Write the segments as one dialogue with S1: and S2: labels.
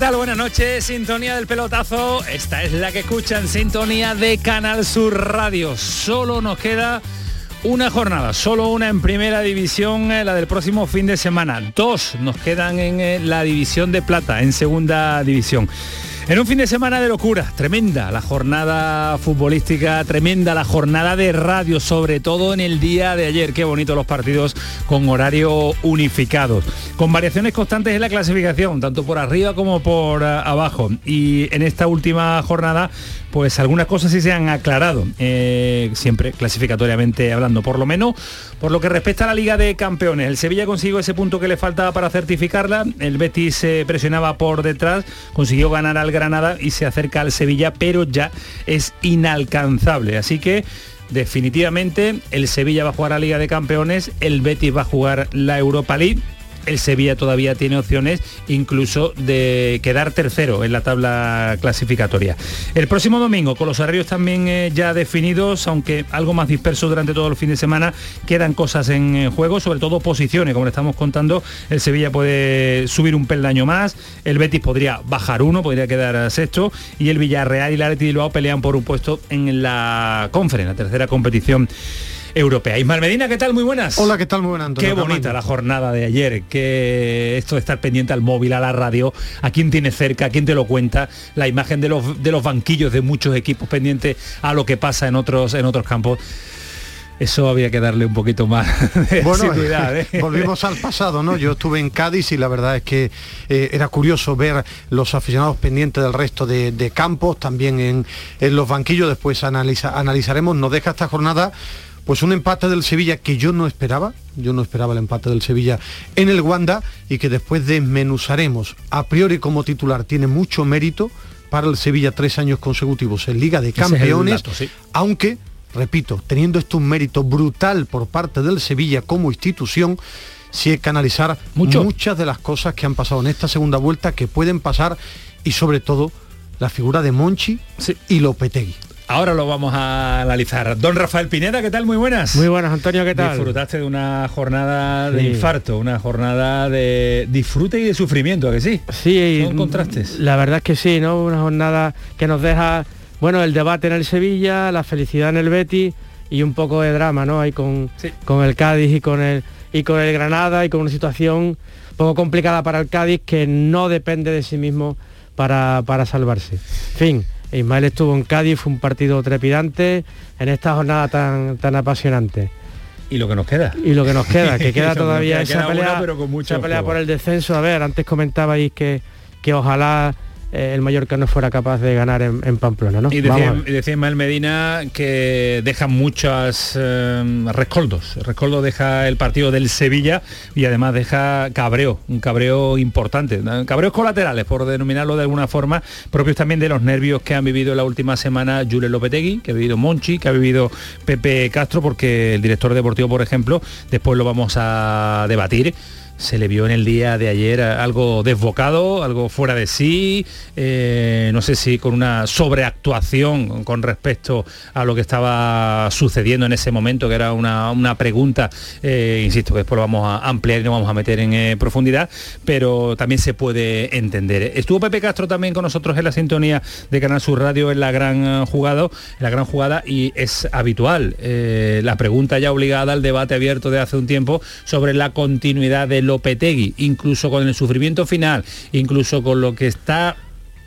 S1: Buenas noches, sintonía del pelotazo. Esta es la que escuchan, sintonía de Canal Sur Radio. Solo nos queda una jornada, solo una en primera división, eh, la del próximo fin de semana. Dos nos quedan en eh, la división de plata, en segunda división. En un fin de semana de locura, tremenda la jornada futbolística, tremenda la jornada de radio, sobre todo en el día de ayer. Qué bonito los partidos con horario unificado, con variaciones constantes en la clasificación, tanto por arriba como por uh, abajo. Y en esta última jornada, pues algunas cosas sí se han aclarado, eh, siempre clasificatoriamente hablando, por lo menos por lo que respecta a la Liga de Campeones. El Sevilla consiguió ese punto que le faltaba para certificarla, el Betis se presionaba por detrás, consiguió ganar al Granada y se acerca al Sevilla, pero ya es inalcanzable. Así que definitivamente el Sevilla va a jugar a Liga de Campeones, el Betis va a jugar la Europa League el Sevilla todavía tiene opciones incluso de quedar tercero en la tabla clasificatoria. El próximo domingo, con los horarios también eh, ya definidos, aunque algo más dispersos durante todo el fin de semana, quedan cosas en eh, juego, sobre todo posiciones, como le estamos contando, el Sevilla puede subir un peldaño más, el Betis podría bajar uno, podría quedar sexto, y el Villarreal y el Athletic Bilbao pelean por un puesto en la conferencia, la tercera competición europea. Ismael Medina, ¿qué tal? Muy buenas.
S2: Hola, ¿qué tal? Muy buenas,
S1: Qué bonita la jornada de ayer, que esto de estar pendiente al móvil, a la radio, a quién tiene cerca, a quién te lo cuenta, la imagen de los, de los banquillos de muchos equipos pendientes a lo que pasa en otros, en otros campos eso había que darle un poquito más de
S2: bueno, ¿eh? volvimos al pasado, ¿no? Yo estuve en Cádiz y la verdad es que eh, era curioso ver los aficionados pendientes del resto de, campos, también en, en, los banquillos, después analiza, analizaremos, nos deja esta jornada pues un empate del Sevilla que yo no esperaba, yo no esperaba el empate del Sevilla en el Wanda y que después desmenuzaremos. A priori como titular tiene mucho mérito para el Sevilla tres años consecutivos en Liga de Campeones, aunque, repito, teniendo esto un mérito brutal por parte del Sevilla como institución, sí hay que analizar muchas de las cosas que han pasado en esta segunda vuelta que pueden pasar y sobre todo la figura de Monchi y Lopetegui.
S1: Ahora lo vamos a analizar. Don Rafael Pineda, ¿qué tal? Muy buenas.
S3: Muy buenas, Antonio, ¿qué tal?
S1: Disfrutaste de una jornada de infarto, una jornada de disfrute y de sufrimiento, ¿a que sí?
S3: Sí.
S1: Son contrastes.
S3: La verdad es que sí, ¿no? Una jornada que nos deja, bueno, el debate en el Sevilla, la felicidad en el Betis y un poco de drama, ¿no? Ahí con, con el Cádiz y con el, y con el Granada y con una situación un poco complicada para el Cádiz que no depende de sí mismo para, para salvarse. fin Ismael estuvo en Cádiz, fue un partido trepidante en esta jornada tan, tan apasionante.
S1: Y lo que nos queda.
S3: Y lo que nos queda, que queda todavía esa pelea, pero con mucha pelea por el descenso. A ver, antes comentabais que, que ojalá eh, el Mallorca no fuera capaz de ganar en, Pamplona. ¿no?
S1: Y decía, decía Medina que deja muchos eh, rescoldos. Rescoldo deja el partido del Sevilla y además deja cabreo, un cabreo importante. Cabreos colaterales, por denominarlo de alguna forma, propios también de los nervios que han vivido la última semana Julio Lopetegui, que ha vivido Monchi, que ha vivido Pepe Castro, porque el director deportivo, por ejemplo, después lo vamos a debatir se le vio en el día de ayer algo desbocado, algo fuera de sí, eh, no sé si con una sobreactuación con respecto a lo que estaba sucediendo en ese momento, que era una, pregunta, eh, insisto, que después lo vamos a ampliar y no vamos a meter en eh, profundidad, pero también se puede entender. Estuvo Pepe Castro también con nosotros en la sintonía de Canal Sur Radio en la gran jugada, en la gran jugada y es habitual la pregunta ya obligada al debate abierto de hace un tiempo sobre la continuidad del Lopetegui, incluso con el sufrimiento final, incluso con lo que está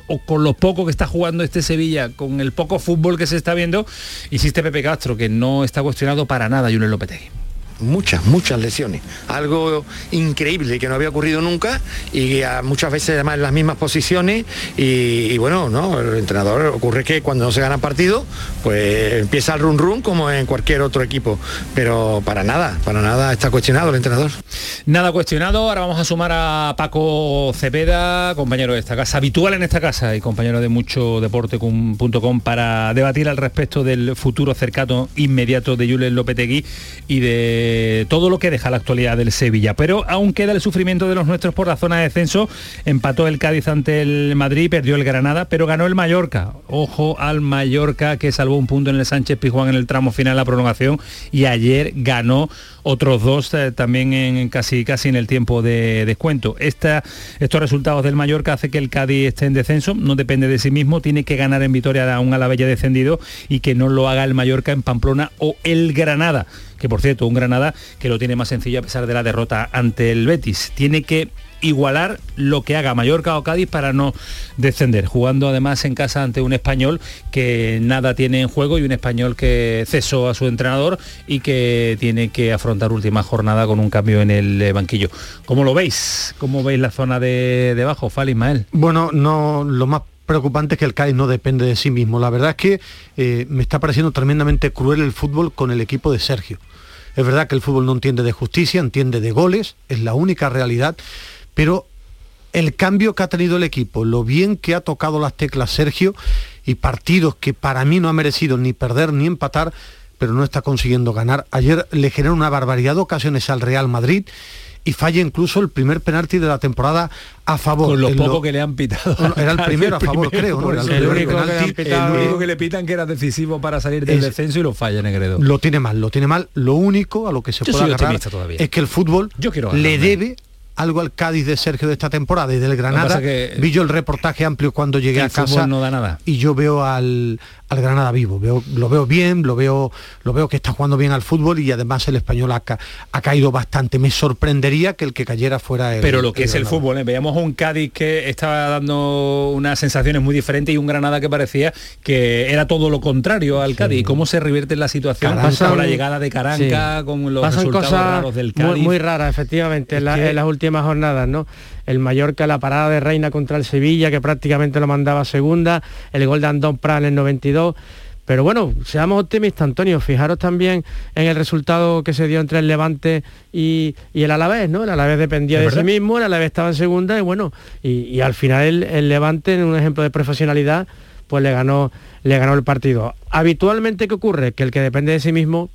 S1: o con lo poco que está jugando este Sevilla, con el poco fútbol que se está viendo, insiste Pepe Castro, que no está cuestionado para nada Julio Lopetegui.
S4: Muchas, muchas lesiones. Algo increíble que no había ocurrido nunca y muchas veces además en las mismas posiciones y, bueno, ¿no? El entrenador ocurre que cuando no se gana partido, pues empieza el run run como en cualquier otro equipo. Pero para nada, para nada está cuestionado el entrenador.
S1: Nada cuestionado, ahora vamos a sumar a Paco Cepeda, compañero de esta casa, habitual en esta casa y compañero de mucho deporte.com para debatir al respecto del futuro cercano inmediato de Julen Lopetegui y de todo lo que deja la actualidad del Sevilla. Pero aún queda el sufrimiento de los nuestros por la zona de descenso. Empató el Cádiz ante el Madrid, perdió el Granada, pero ganó el Mallorca. Ojo al Mallorca que salvó un punto en el Sánchez Pizjuán en el tramo final la prolongación y ayer ganó otros dos eh, también en casi casi en el tiempo de descuento. Esta, estos resultados del Mallorca hace que el Cádiz esté en descenso, no depende de sí mismo, tiene que ganar en Vitoria a un Alavella descendido y que no lo haga el Mallorca en Pamplona o el Granada que por cierto, un Granada que lo tiene más sencillo a pesar de la derrota ante el Betis. Tiene que igualar lo que haga Mallorca o Cádiz para no descender, jugando además en casa ante un español que nada tiene en juego y un español que cesó a su entrenador y que tiene que afrontar última jornada con un cambio en el eh, banquillo. ¿Cómo lo veis? ¿Cómo veis la zona de debajo, Fal Ismael?
S2: Bueno, no lo más preocupante es que el Cádiz no depende de sí mismo. La verdad es que eh, me está pareciendo tremendamente cruel el fútbol con el equipo de Sergio. Es verdad que el fútbol no entiende de justicia, entiende de goles, es la única realidad, pero el cambio que ha tenido el equipo, lo bien que ha tocado las teclas Sergio y partidos que para mí no ha merecido ni perder ni empatar, pero no está consiguiendo ganar. Ayer le generó una barbaridad de ocasiones al Real Madrid y falla incluso el primer penalti de la temporada a favor.
S1: Con lo poco que le han pitado.
S2: era el primero a favor, creo, ¿no?
S1: el, único que le pitan que era decisivo para salir del descenso y lo falla Negredo.
S2: Lo tiene mal, lo tiene mal. Lo único a lo que se puede agarrar es que el fútbol le debe algo al Cádiz de Sergio de esta temporada y del Granada. Vi yo el reportaje amplio cuando llegué a casa
S1: no da nada.
S2: y yo veo al, al Granada vivo. Veo, lo veo bien, lo veo, lo veo que está jugando bien al fútbol y además el español ha, ha caído bastante. Me sorprendería que el que cayera fuera el.
S1: Pero lo que es el fútbol, ¿eh? veíamos un Cádiz que estaba dando unas sensaciones muy diferentes y un Granada que parecía que era todo lo contrario al Cádiz. ¿Y cómo se revierte la situación con la llegada de Caranca, con los resultados raros del Cádiz?
S3: Muy, muy raras, efectivamente, en, en las últimas jornadas, ¿no? El Mallorca, la parada de Reina contra el Sevilla, que prácticamente lo mandaba a segunda, el gol de Andón Prat en el 92. Pero bueno, seamos optimistas, Antonio. Fijaros también en el resultado que se dio entre el Levante y, el Alavés, ¿no? El Alavés dependía de sí mismo, el Alavés estaba en segunda y bueno, y, al final el, el, Levante, en un ejemplo de profesionalidad, pues le ganó, le ganó el partido. Habitualmente, ¿qué ocurre? Que el que depende de sí mismo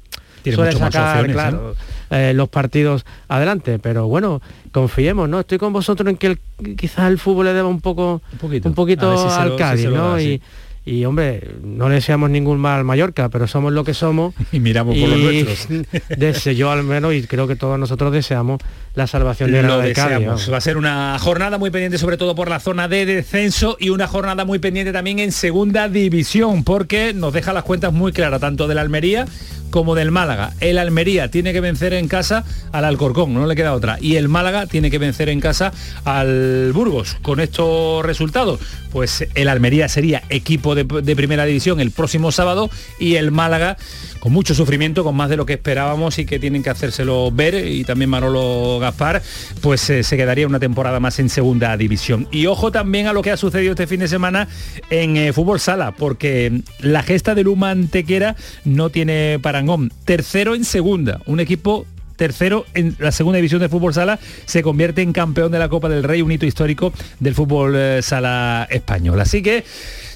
S3: suele sacar, claro, eh, los partidos adelante. Pero bueno, confiemos, ¿no? Estoy con vosotros en que quizás el fútbol le deba un poco, un poquito, al Cádiz, ¿no? Y, y hombre, no le deseamos ningún mal al Mallorca, pero somos lo que somos.
S1: Y miramos por los nuestros.
S3: Deseo yo al menos, y creo que todos nosotros deseamos la salvación de
S1: la de Cádiz. Va a ser una jornada muy pendiente, sobre todo por la zona de descenso, y una jornada muy pendiente también en segunda división, porque nos deja las cuentas muy claras, tanto de la Almería como del Málaga. El Almería tiene que vencer en casa al Alcorcón, no le queda otra. Y el Málaga tiene que vencer en casa al Burgos. Con estos resultados, pues el Almería sería equipo de, primera división el próximo sábado y el Málaga con mucho sufrimiento, con más de lo que esperábamos y que tienen que hacérselo ver, y también Manolo Gaspar, pues eh, se quedaría una temporada más en segunda división. Y ojo también a lo que ha sucedido este fin de semana en eh, fútbol sala, porque la gesta de Luma Antequera no tiene parangón. Tercero en segunda, un equipo tercero en la segunda división de fútbol sala, se convierte en campeón de la Copa del Rey, un hito histórico del fútbol eh, sala español. Así que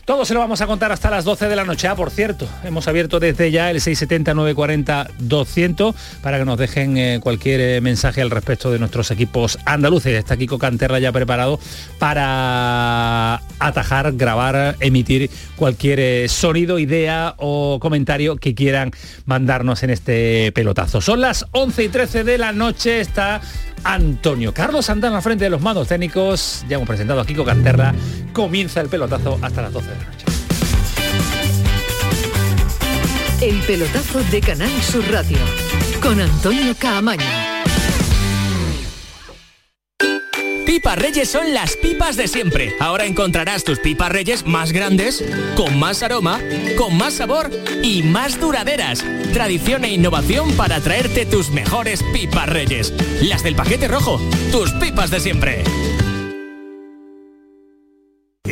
S1: todo se lo vamos a contar hasta las 12 de la noche. Ah, por cierto, hemos abierto desde ya el 670-940-200 para que nos dejen eh, cualquier eh, mensaje al respecto de nuestros equipos andaluces. Está Kiko Canterra ya preparado para atajar, grabar, emitir cualquier eh, sonido, idea o comentario que quieran mandarnos en este pelotazo. Son las 11 y 13 de la noche. Está Antonio Carlos Santana frente de los mandos técnicos. Ya hemos presentado a Kiko Canterra. Comienza el pelotazo hasta las 12 de la noche.
S5: El pelotazo de Canal Sur Radio con Antonio Caamaño.
S6: Pipas Reyes son las pipas de siempre. Ahora encontrarás tus pipas Reyes más grandes, con más aroma, con más sabor y más duraderas. Tradición e innovación para traerte tus mejores pipas Reyes. Las del paquete rojo, tus pipas de siempre.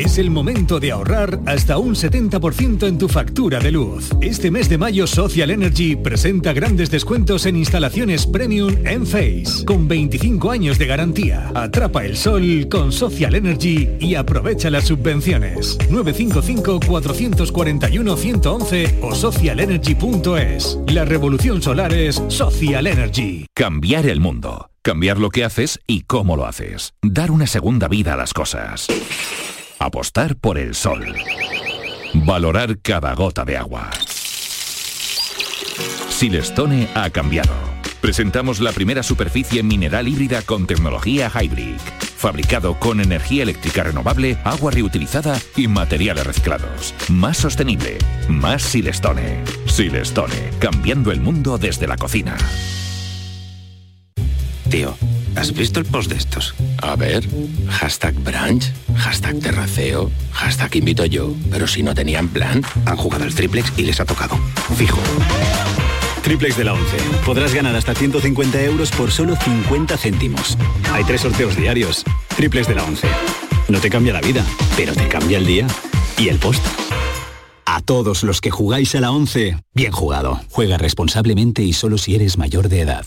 S7: Es el momento de ahorrar hasta un 70% en tu factura de luz. Este mes de mayo Social Energy presenta grandes descuentos en instalaciones premium en Face, con 25 años de garantía. Atrapa el sol con Social Energy y aprovecha las subvenciones. 955-441-111 o socialenergy.es. La revolución solar es Social Energy.
S8: Cambiar el mundo. Cambiar lo que haces y cómo lo haces. Dar una segunda vida a las cosas. Apostar por el sol. Valorar cada gota de agua. Silestone ha cambiado. Presentamos la primera superficie mineral híbrida con tecnología Hybrid. Fabricado con energía eléctrica renovable, agua reutilizada y materiales reciclados. Más sostenible. Más Silestone. Silestone. Cambiando el mundo desde la cocina.
S9: Tío, ¿has visto el post de estos? A ver. Hashtag brunch, hashtag terraceo, hashtag invito yo. Pero si no tenían plan, han jugado al triplex y les ha tocado. Fijo.
S10: Triplex de la 11. Podrás ganar hasta 150 euros por solo 50 céntimos. Hay tres sorteos diarios. Triplex de la 11. No te cambia la vida, pero te cambia el día y el post. A todos los que jugáis a la 11, bien jugado. Juega responsablemente y solo si eres mayor de edad.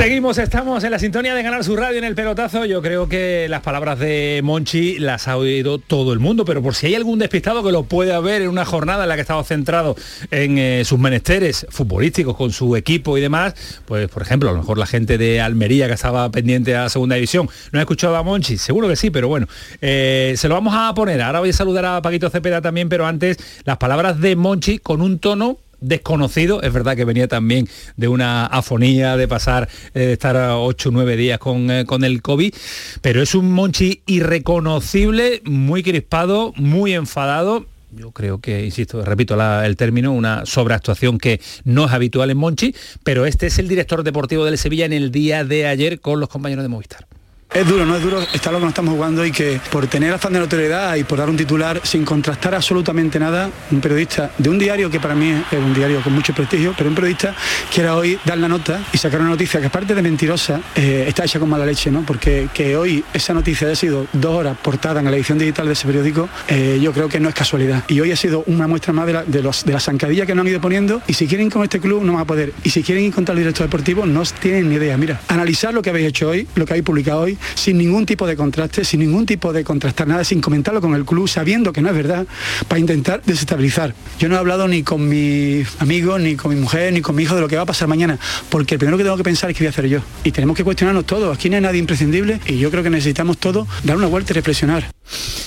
S1: Seguimos, estamos en la sintonía de Ganar su Radio en el pelotazo. Yo creo que las palabras de Monchi las ha oído todo el mundo, pero por si hay algún despistado que lo pueda ver en una jornada en la que ha estado centrado en eh, sus menesteres futbolísticos con su equipo y demás, pues por ejemplo, a lo mejor la gente de Almería que estaba pendiente a la segunda división, ¿no ha escuchado a Monchi? Seguro que sí, pero bueno, eh, se lo vamos a poner. Ahora voy a saludar a Paquito Cepeda también, pero antes las palabras de Monchi con un tono desconocido. Es verdad que venía también de una afonía de pasar, eh, de estar 8 o 9 días con, eh, con el COVID, pero es un Monchi irreconocible, muy crispado, muy enfadado yo creo que, insisto, repito el término, una sobreactuación que no es habitual en Monchi, pero este es el director deportivo del Sevilla en el día de ayer con los compañeros de Movistar.
S11: Es duro, no es duro está lo que nos estamos jugando y que por tener afán de notoriedad y por dar un titular sin contrastar absolutamente nada, un periodista de un diario que para mí es un diario con mucho prestigio, pero un periodista quiera hoy dar la nota y sacar una noticia que aparte de mentirosa, eh, está hecha con mala leche, ¿no? Porque que hoy esa noticia haya sido dos horas portada en la edición digital de ese periódico, eh, yo creo que no es casualidad. Y hoy ha sido una muestra más de la, de la zancadilla que nos han ido poniendo y si quieren con este club no van a poder. Y si quieren ir contra el director deportivo no tienen ni idea. Mira, analizar lo que habéis hecho hoy, lo que habéis publicado hoy, sin ningún tipo de contraste, sin ningún tipo de contrastar nada, sin comentarlo con el club, sabiendo que no es verdad, para intentar desestabilizar. Yo no he hablado ni con mis amigos, ni con mi mujer, ni con mi hijo de lo que va a pasar mañana, porque el primero que tengo que pensar es qué voy a hacer yo. Y tenemos que cuestionarnos todo. Aquí no hay nadie imprescindible y yo creo que necesitamos todo dar una vuelta y reflexionar.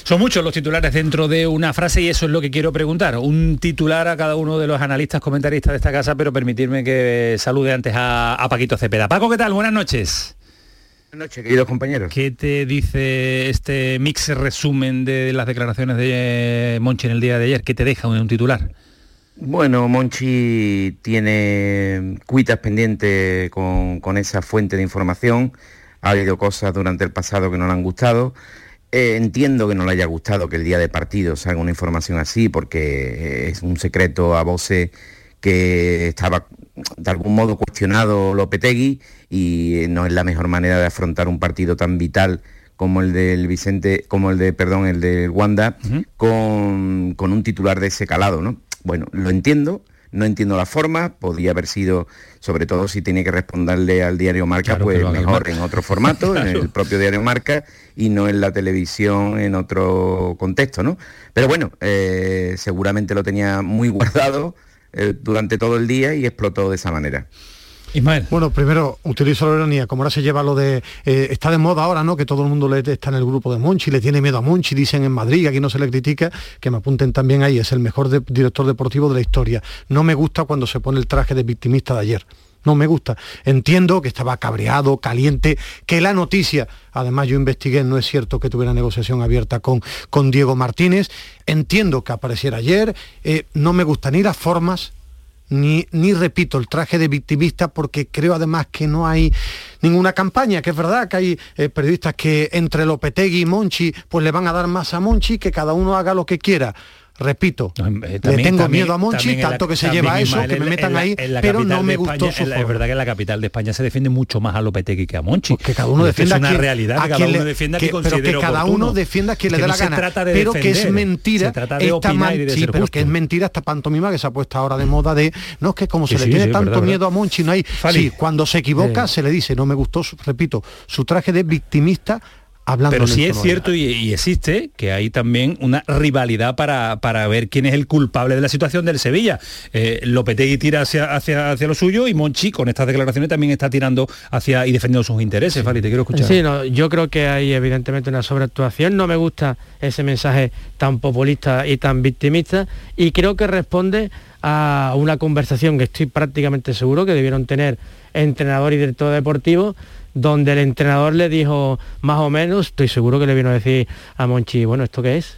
S1: Son muchos los titulares dentro de una frase y eso es lo que quiero preguntar. Un titular a cada uno de los analistas, comentaristas de esta casa, pero permitirme que salude antes a Paquito Cepeda. Paco, ¿qué tal? Buenas noches.
S12: Buenas noches, queridos compañeros.
S1: ¿Qué te dice este mix resumen de las declaraciones de Monchi en el día de ayer? ¿Qué te deja un, titular?
S12: Bueno, Monchi tiene cuitas pendientes con, con, esa fuente de información. Ha habido cosas durante el pasado que no le han gustado. Eh, entiendo que no le haya gustado que el día de partido salga una información así, porque es un secreto a voces que estaba de algún modo cuestionado Lopetegui y no es la mejor manera de afrontar un partido tan vital como el del Vicente, como el de, perdón, el del Wanda, con, con, un titular de ese calado, ¿no? Bueno, lo entiendo, no entiendo la forma, podía haber sido, sobre todo si tiene que responderle al diario Marca, pues mejor en otro formato, en el propio diario Marca, y no en la televisión en otro contexto, ¿no? Pero bueno, eh, seguramente lo tenía muy guardado eh, durante todo el día y explotó de esa manera.
S2: Ismael. Bueno, primero utilizo la ironía, como ahora se lleva lo de... Eh, está de moda ahora, ¿no? Que todo el mundo le, está en el grupo de Monchi, le tiene miedo a Monchi, dicen en Madrid, aquí no se le critica, que me apunten también ahí, es el mejor director deportivo de la historia. No me gusta cuando se pone el traje de victimista de ayer. No me gusta. Entiendo que estaba cabreado, caliente, que la noticia, además yo investigué, no es cierto que tuviera negociación abierta con, con Diego Martínez. Entiendo que apareciera ayer. Eh, no me gustan ni las formas, ni, ni, repito el traje de victimista porque creo además que no hay ninguna campaña, que es verdad que hay eh, periodistas que entre Lopetegui y Monchi pues le van a dar más a Monchi, que cada uno haga lo que quiera repito, eh, le tengo miedo a Monchi, tanto que se lleva eso, que me metan ahí, pero no me gustó
S1: Es verdad que en la capital de España se defiende mucho más a Lopetegui que a Monchi.
S2: Pues que cada uno defienda
S1: es una realidad, que cada uno defienda que,
S2: pero que cada uno defienda a quien le dé la gana. pero que es mentira esta sí, pero que es mentira esta pantomima que se ha puesto ahora de moda de no es que como se le tiene tanto miedo a Monchi no hay sí, cuando se equivoca se le dice no me gustó, repito, su traje de victimista
S1: pero sí es cierto y, existe que hay también una rivalidad para, para, ver quién es el culpable de la situación del Sevilla. Eh, Lopetegui tira hacia, hacia, hacia lo suyo y Monchi con estas declaraciones también está tirando hacia y defendiendo sus intereses. Fali, te quiero escuchar.
S3: Sí, no, yo creo que hay evidentemente una sobreactuación. No me gusta ese mensaje tan populista y tan victimista y creo que responde a una conversación que estoy prácticamente seguro que debieron tener entrenador y director deportivo donde el entrenador le dijo más o menos, estoy seguro que le vino a decir a Monchi, bueno, ¿esto qué es?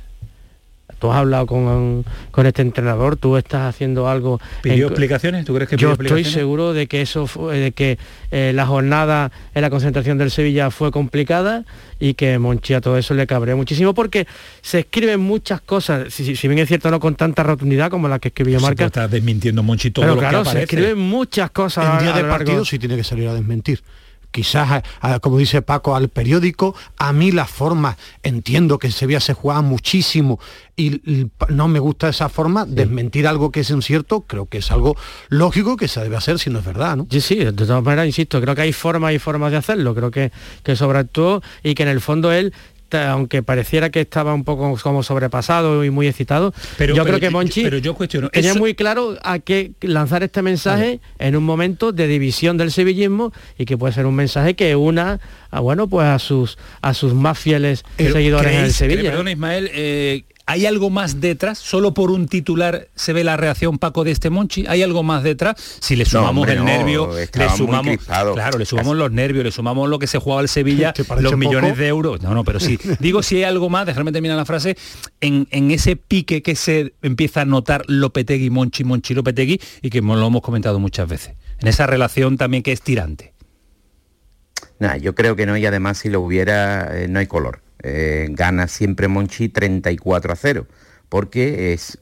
S3: Tú has hablado con, con este entrenador, tú estás haciendo algo...
S1: ¿Pidió explicaciones? ¿Tú crees que
S3: Yo estoy seguro de que eso fue, de que eh, la jornada en la concentración del Sevilla fue complicada y que Monchi a todo eso le cabreó muchísimo porque se escriben muchas cosas, si, bien es cierto no con tanta rotundidad como la que escribió Marca.
S1: Estás desmintiendo Monchi todo lo
S3: claro,
S1: que
S3: se escriben muchas cosas.
S2: En día de partido sí tiene que salir a desmentir quizás, como dice Paco, al periódico. A mí las formas, entiendo que en Sevilla se juega muchísimo y, no me gusta esa forma, desmentir algo que es incierto, creo que es algo lógico que se debe hacer si no es verdad, ¿no?
S3: Sí, sí, de todas maneras, insisto, creo que hay formas y formas de hacerlo, creo que, que todo y que en el fondo él aunque pareciera que estaba un poco como sobrepasado y muy excitado, pero, yo creo que Monchi
S1: pero yo cuestiono,
S3: tenía muy claro a qué lanzar este mensaje en un momento de división del sevillismo y que puede ser un mensaje que una a, bueno pues a sus a sus más fieles seguidores en el Sevilla.
S1: Perdón, Ismael, eh, ¿Hay algo más detrás? ¿Solo por un titular se ve la reacción Paco de este Monchi? ¿Hay algo más detrás? Si le sumamos el nervio, le sumamos, claro, le sumamos los nervios, le sumamos lo que se jugaba el Sevilla, los millones de euros. No, no, pero sí. Digo si hay algo más, déjame terminar la frase, en, ese pique que se empieza a notar Lopetegui, Monchi, Monchi, Lopetegui, y que lo hemos comentado muchas veces. En esa relación también que es tirante.
S12: Nah, yo creo que no, y además si lo hubiera, eh, no hay color. Eh, gana siempre Monchi 34 a 0, porque es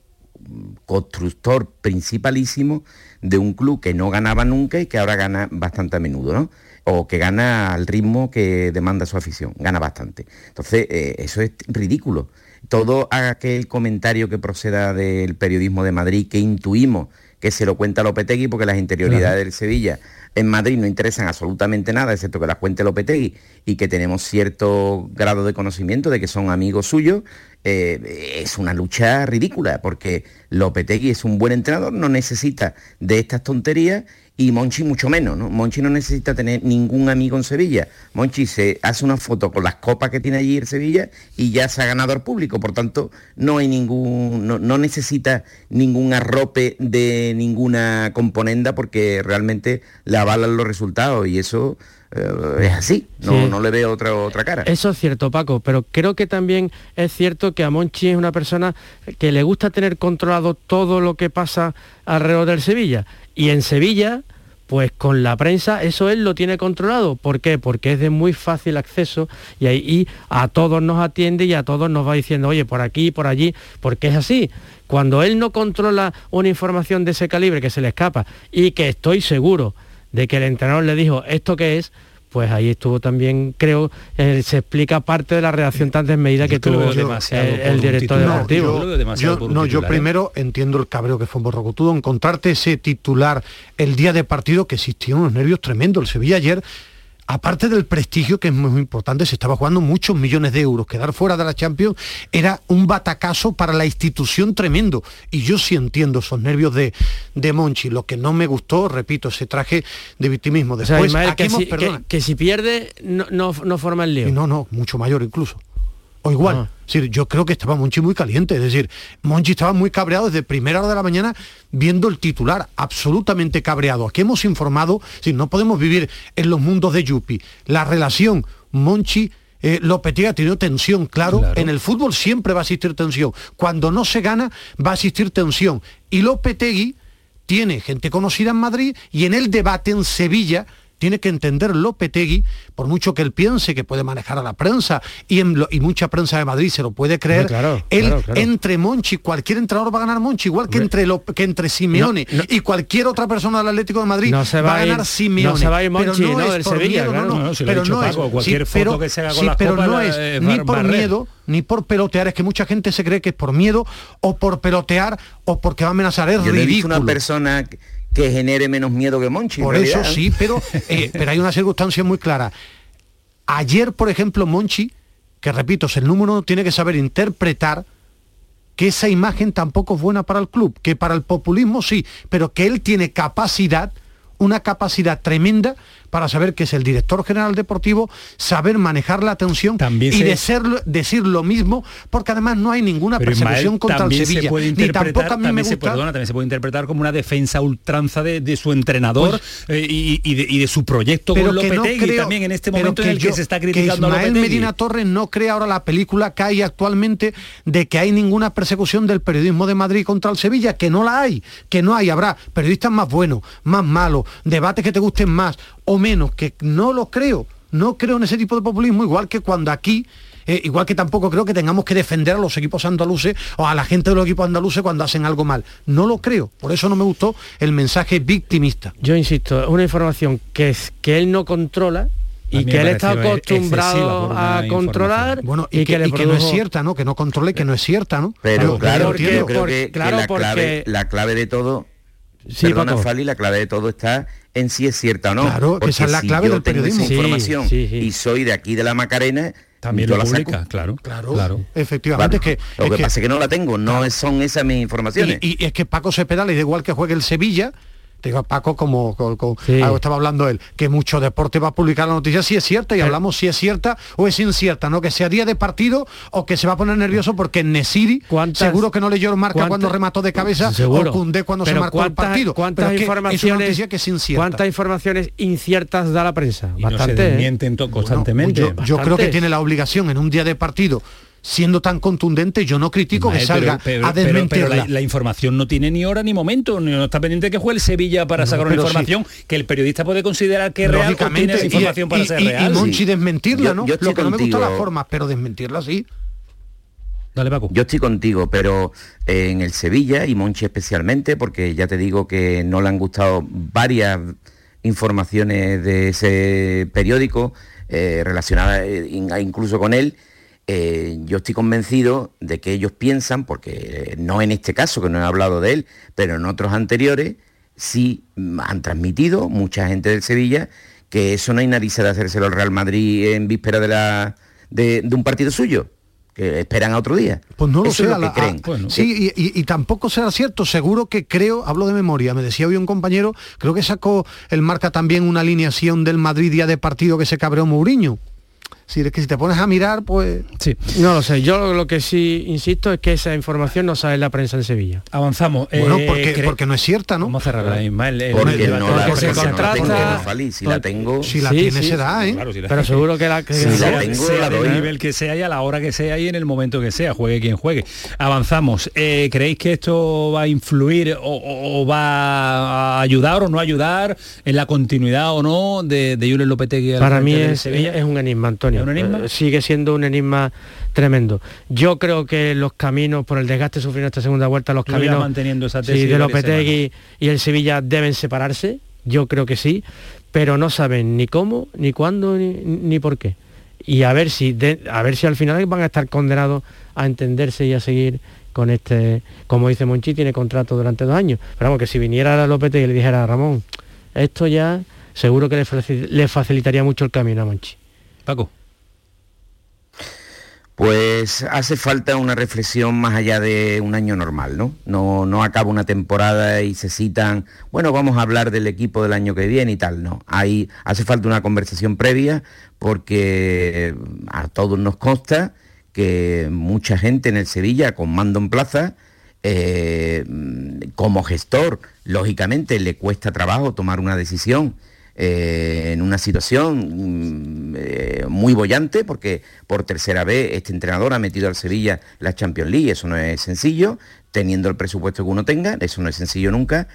S12: constructor principalísimo de un club que no ganaba nunca y que ahora gana bastante a menudo, ¿no? O que gana al ritmo que demanda su afición, gana bastante. Entonces, eh, eso es ridículo. Todo aquel comentario que proceda del periodismo de Madrid, que intuimos que se lo cuenta Lopetegui, porque las interioridades del Sevilla en Madrid no interesan absolutamente nada, excepto que las cuente Lopetegui y que tenemos cierto grado de conocimiento de que son amigos suyos, eh, es una lucha ridícula, porque Lopetegui es un buen entrenador, no necesita de estas tonterías y Monchi mucho menos, ¿no? Monchi no necesita tener ningún amigo en Sevilla. Monchi se hace una foto con las copas que tiene allí en Sevilla y ya se ha ganado al público, por tanto no hay ningún, no, necesita ningún arrope de ninguna componenda porque realmente le avalan los resultados y eso eh, es así, no, no, le veo otra, otra cara.
S3: Eso es cierto, Paco, pero creo que también es cierto que a Monchi es una persona que le gusta tener controlado todo lo que pasa alrededor del Sevilla y en Sevilla Pues con la prensa eso él lo tiene controlado. ¿Por qué? Porque es de muy fácil acceso y ahí a todos nos atiende y a todos nos va diciendo, oye, por aquí, por allí, porque es así. Cuando él no controla una información de ese calibre que se le escapa y que estoy seguro de que el entrenador le dijo esto que es, pues ahí estuvo también, creo, eh, se explica parte de la reacción tan desmedida que tuvo el, el director deportivo.
S2: Yo, no, yo ¿eh? primero entiendo el cabreo que fue en Borrocotudo, encontrarte ese titular el día de partido que existían unos nervios tremendos. El Sevilla ayer aparte del prestigio, que es muy importante, se estaba jugando muchos millones de euros. Quedar fuera de la Champions era un batacazo para la institución tremendo. Y yo sí entiendo esos nervios de, de Monchi. Lo que no me gustó, repito, ese traje de victimismo. Después,
S3: que, si, pierde, no, no, forma el lío.
S2: no, no, mucho mayor incluso o igual. yo creo que estaba Monchi muy caliente, es decir, Monchi estaba muy cabreado desde primera hora de la mañana viendo el titular, absolutamente cabreado. Aquí hemos informado, si no podemos vivir en los mundos de Yupi. La relación Monchi eh, Lopetegui ha tenido tensión, claro. En el fútbol siempre va a existir tensión. Cuando no se gana, va a existir tensión. Y Lopetegui tiene gente conocida en Madrid y en el debate en Sevilla tiene que entender Lopetegui, por mucho que él piense que puede manejar a la prensa y, y mucha prensa de Madrid se lo puede creer, él entre Monchi, cualquier entrenador va a ganar Monchi, igual que entre, que entre Simeone y cualquier otra persona del Atlético de Madrid va, a ganar Simeone.
S3: No se va a ir Monchi, pero no, del Sevilla,
S2: pero no es, cualquier foto que se haga con pero no es ni por miedo ni por pelotear, es que mucha gente se cree que es por miedo o por pelotear o porque va a amenazar, es
S12: Yo
S2: ridículo.
S12: una persona que genere menos miedo que Monchi.
S2: Por eso sí, pero, eh, pero hay una circunstancia muy clara. Ayer, por ejemplo, Monchi, que repito, es el número uno, tiene que saber interpretar que esa imagen tampoco es buena para el club, que para el populismo sí, pero que él tiene capacidad, una capacidad tremenda para saber que es el director general deportivo, saber manejar la atención y decir lo mismo, porque además no hay ninguna persecución contra el Sevilla. ni tampoco a mí me
S1: gusta. Se, perdona, también se puede interpretar como una defensa ultranza de, su entrenador pues eh, y, de, su proyecto con Lopetegui también en este momento en el que se está criticando
S2: que
S1: Ismael
S2: Medina Torres no crea ahora la película que hay actualmente de que hay ninguna persecución del periodismo de Madrid contra el Sevilla, que no la hay, que no hay, habrá periodistas más buenos, más malos, debates que te gusten más o menos, que no lo creo. No creo en ese tipo de populismo, igual que cuando aquí eh, igual que tampoco creo que tengamos que defender a los equipos andaluces o a la gente de los equipos andaluces cuando hacen algo mal. No lo creo. Por eso no me gustó el mensaje victimista.
S3: Yo insisto, es una información que, es, que él no controla y que él está acostumbrado a controlar
S2: bueno, y, que, no es cierta, ¿no? Que no controle, que no es cierta, ¿no?
S12: Pero, claro, yo creo que, la, clave, la clave de todo Sí, Perdona, Fali, la clave de todo está en si es cierta o no.
S2: Claro, esa es la clave del periodismo.
S12: información y soy de aquí de la Macarena,
S1: también lo publica, claro, claro, claro.
S2: Efectivamente, que,
S12: lo que, pasa es que no la tengo, no son esas mis informaciones.
S2: Y, y, es que Paco Cepeda le da igual que juegue el Sevilla, digo a Paco como, estaba hablando él, que mucho deporte va a publicar la noticia si es cierta y hablamos si es cierta o es incierta, ¿no? Que sea día de partido o que se va a poner nervioso porque Nesiri seguro que no leyó el marca cuando remató de cabeza o Cundé cuando se marcó el partido.
S3: ¿Cuántas informaciones que es incierta. ¿Cuántas informaciones inciertas da la prensa?
S1: Bastante. No se ¿eh? constantemente.
S2: yo creo que tiene la obligación en un día de partido siendo tan contundente, yo no critico que salga a desmentirla.
S1: la, información no tiene ni hora ni momento, no está pendiente que juegue el Sevilla para sacar una información que el periodista puede considerar que es real o tiene esa información para ser real.
S2: Y Monchi desmentirla, ¿no? Lo que no me gusta la forma, pero desmentirla sí.
S12: Dale, Paco. Yo estoy contigo, pero en el Sevilla y Monchi especialmente, porque ya te digo que no le han gustado varias informaciones de ese periódico eh, relacionadas eh, incluso con él eh, yo estoy convencido de que ellos piensan, porque no en este caso, que no he hablado de él, pero en otros anteriores, sí han transmitido mucha gente del Sevilla que eso no hay nariz de hacérselo al Real Madrid en víspera de, la, de, un partido suyo que esperan a otro día.
S2: Pues no lo sé, creen. sí, y, y, tampoco será cierto, seguro que creo, hablo de memoria, me decía hoy un compañero, creo que sacó el marca también una alineación del Madrid día de partido que se cabreó Mourinho Si es que si te pones a mirar, pues...
S1: Sí.
S3: No lo sé, yo lo que sí insisto es que esa información no sale en la prensa en Sevilla.
S1: Avanzamos.
S2: Bueno,
S1: Eh,
S2: porque,
S1: cre-
S2: porque no es cierta, ¿no?
S1: Vamos a cerrar ahí, Ismael. Eh,
S12: Porque
S1: el
S12: no la,
S3: porque se
S12: porque no la tengo, Fali, si la tengo...
S2: Si la
S3: Sí,
S2: tiene
S3: sí,
S2: será, ¿eh?
S1: Claro, si la-
S3: Pero seguro que la que
S12: la
S1: sea,
S12: tengo,
S1: sea
S12: la
S1: del
S12: doy.
S1: nivel que sea y a la hora que sea y en el momento que sea, juegue quien juegue. Avanzamos. Eh, ¿Creéis que esto va a influir o, va a ayudar o no ayudar en la continuidad o no de, de Julen Lopetegui al
S3: Para mí es,
S1: Sevilla?
S3: es un enigma, Antonio.
S1: ¿Es un enigma?
S3: Eh, sigue siendo un enigma tremendo. Yo creo que los caminos, por el desgaste sufrido en esta segunda vuelta, los caminos
S1: manteniendo esa
S3: sí,
S1: tesis
S3: de
S1: varias
S3: Lopetegui y el Sevilla deben separarse. Yo creo que sí, pero no saben ni cómo, ni cuándo, ni, ni por qué. Y a ver si de- a ver si al final van a estar condenados a entenderse y a seguir con este, como dice Monchi, tiene contrato durante dos años. Pero vamos, que si viniera la Lopetegui y le dijera a Ramón, esto ya seguro que le facilitaría mucho el camino a Monchi.
S1: Paco.
S12: Pues hace falta una reflexión más allá de un año normal, ¿no? No, acaba una temporada y se citan, bueno, vamos a hablar del equipo del año que viene y tal, no. Hay, hace falta una conversación previa porque a todos nos consta que mucha gente en el Sevilla con mando en plaza, eh, como gestor, lógicamente le cuesta trabajo tomar una decisión eh, en una situación mm, eh, muy bollante, porque por tercera vez este entrenador ha metido al Sevilla la Champions League, eso no es sencillo, teniendo el presupuesto que uno tenga, eso no es sencillo nunca,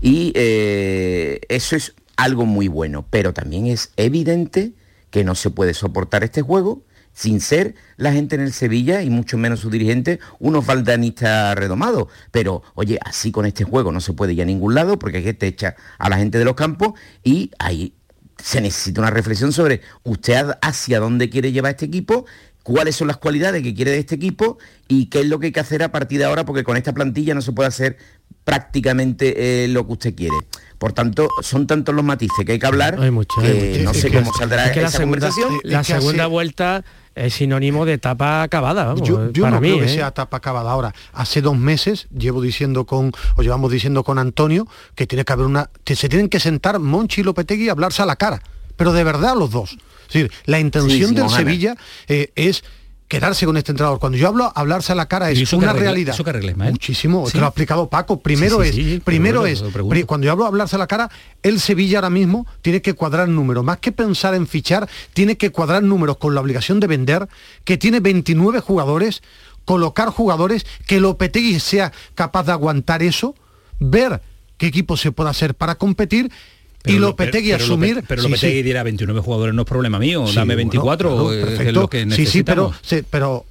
S12: y eh, eso es algo muy bueno, pero también es evidente que no se puede soportar este juego sin ser la gente en el Sevilla y mucho menos su dirigente unos valdanistas redomados. Pero, oye, así con este juego no se puede ir a ningún lado porque hay que te echa a la gente de los campos y ahí se necesita una reflexión sobre usted hacia dónde quiere llevar este equipo, cuáles son las cualidades que quiere de este equipo y qué es lo que hay que hacer a partir de ahora porque con esta plantilla no se puede hacer prácticamente eh, lo que usted quiere. Por tanto, son tantos los matices que hay que hablar
S3: Hay mucho,
S12: que
S3: hay mucho.
S12: no
S3: Es
S12: sé
S3: que-
S12: cómo saldrá
S3: es que la segunda,
S12: conversación.
S3: la
S2: Es que
S3: segunda
S2: así-
S3: vuelta es sinónimo de etapa acabada, vamos,
S2: Yo, yo
S3: para
S2: no
S3: mí.
S2: creo que
S3: ¿eh?
S2: sea etapa acabada ahora. Hace dos meses llevo diciendo con, o llevamos diciendo con Antonio, que tiene que haber una, que se tienen que sentar Monchi y Lopetegui y hablarse a la cara. Pero de verdad los dos. Es decir, la intención del. Sevilla eh, es quedarse con este entrenador. Cuando yo hablo hablarse a la cara
S1: ¿Y
S2: es una realidad.
S1: eso que arregla, Ismael?
S2: Muchísimo,
S1: Sí.
S2: te lo ha explicado Paco. Primero
S1: Sí, sí, sí,
S2: es, primero es, cuando yo hablo hablarse a la cara, el Sevilla ahora mismo tiene que cuadrar números. Más que pensar en fichar, tiene que cuadrar números con la obligación de vender, que tiene 29 jugadores, colocar jugadores, que Lopetegui sea capaz de aguantar eso, ver qué equipo se puede hacer para competir y
S1: lo-
S2: Lopetegui
S1: pero
S2: asumir...
S1: Pero
S2: sí,
S1: Lopetegui
S2: sí.
S1: diera 29 jugadores no es problema mío,
S2: Sí,
S1: dame
S2: bueno,
S1: 24,
S2: claro,
S1: eh, es
S2: perfecto.
S1: lo que
S2: sí, sí, pero, pero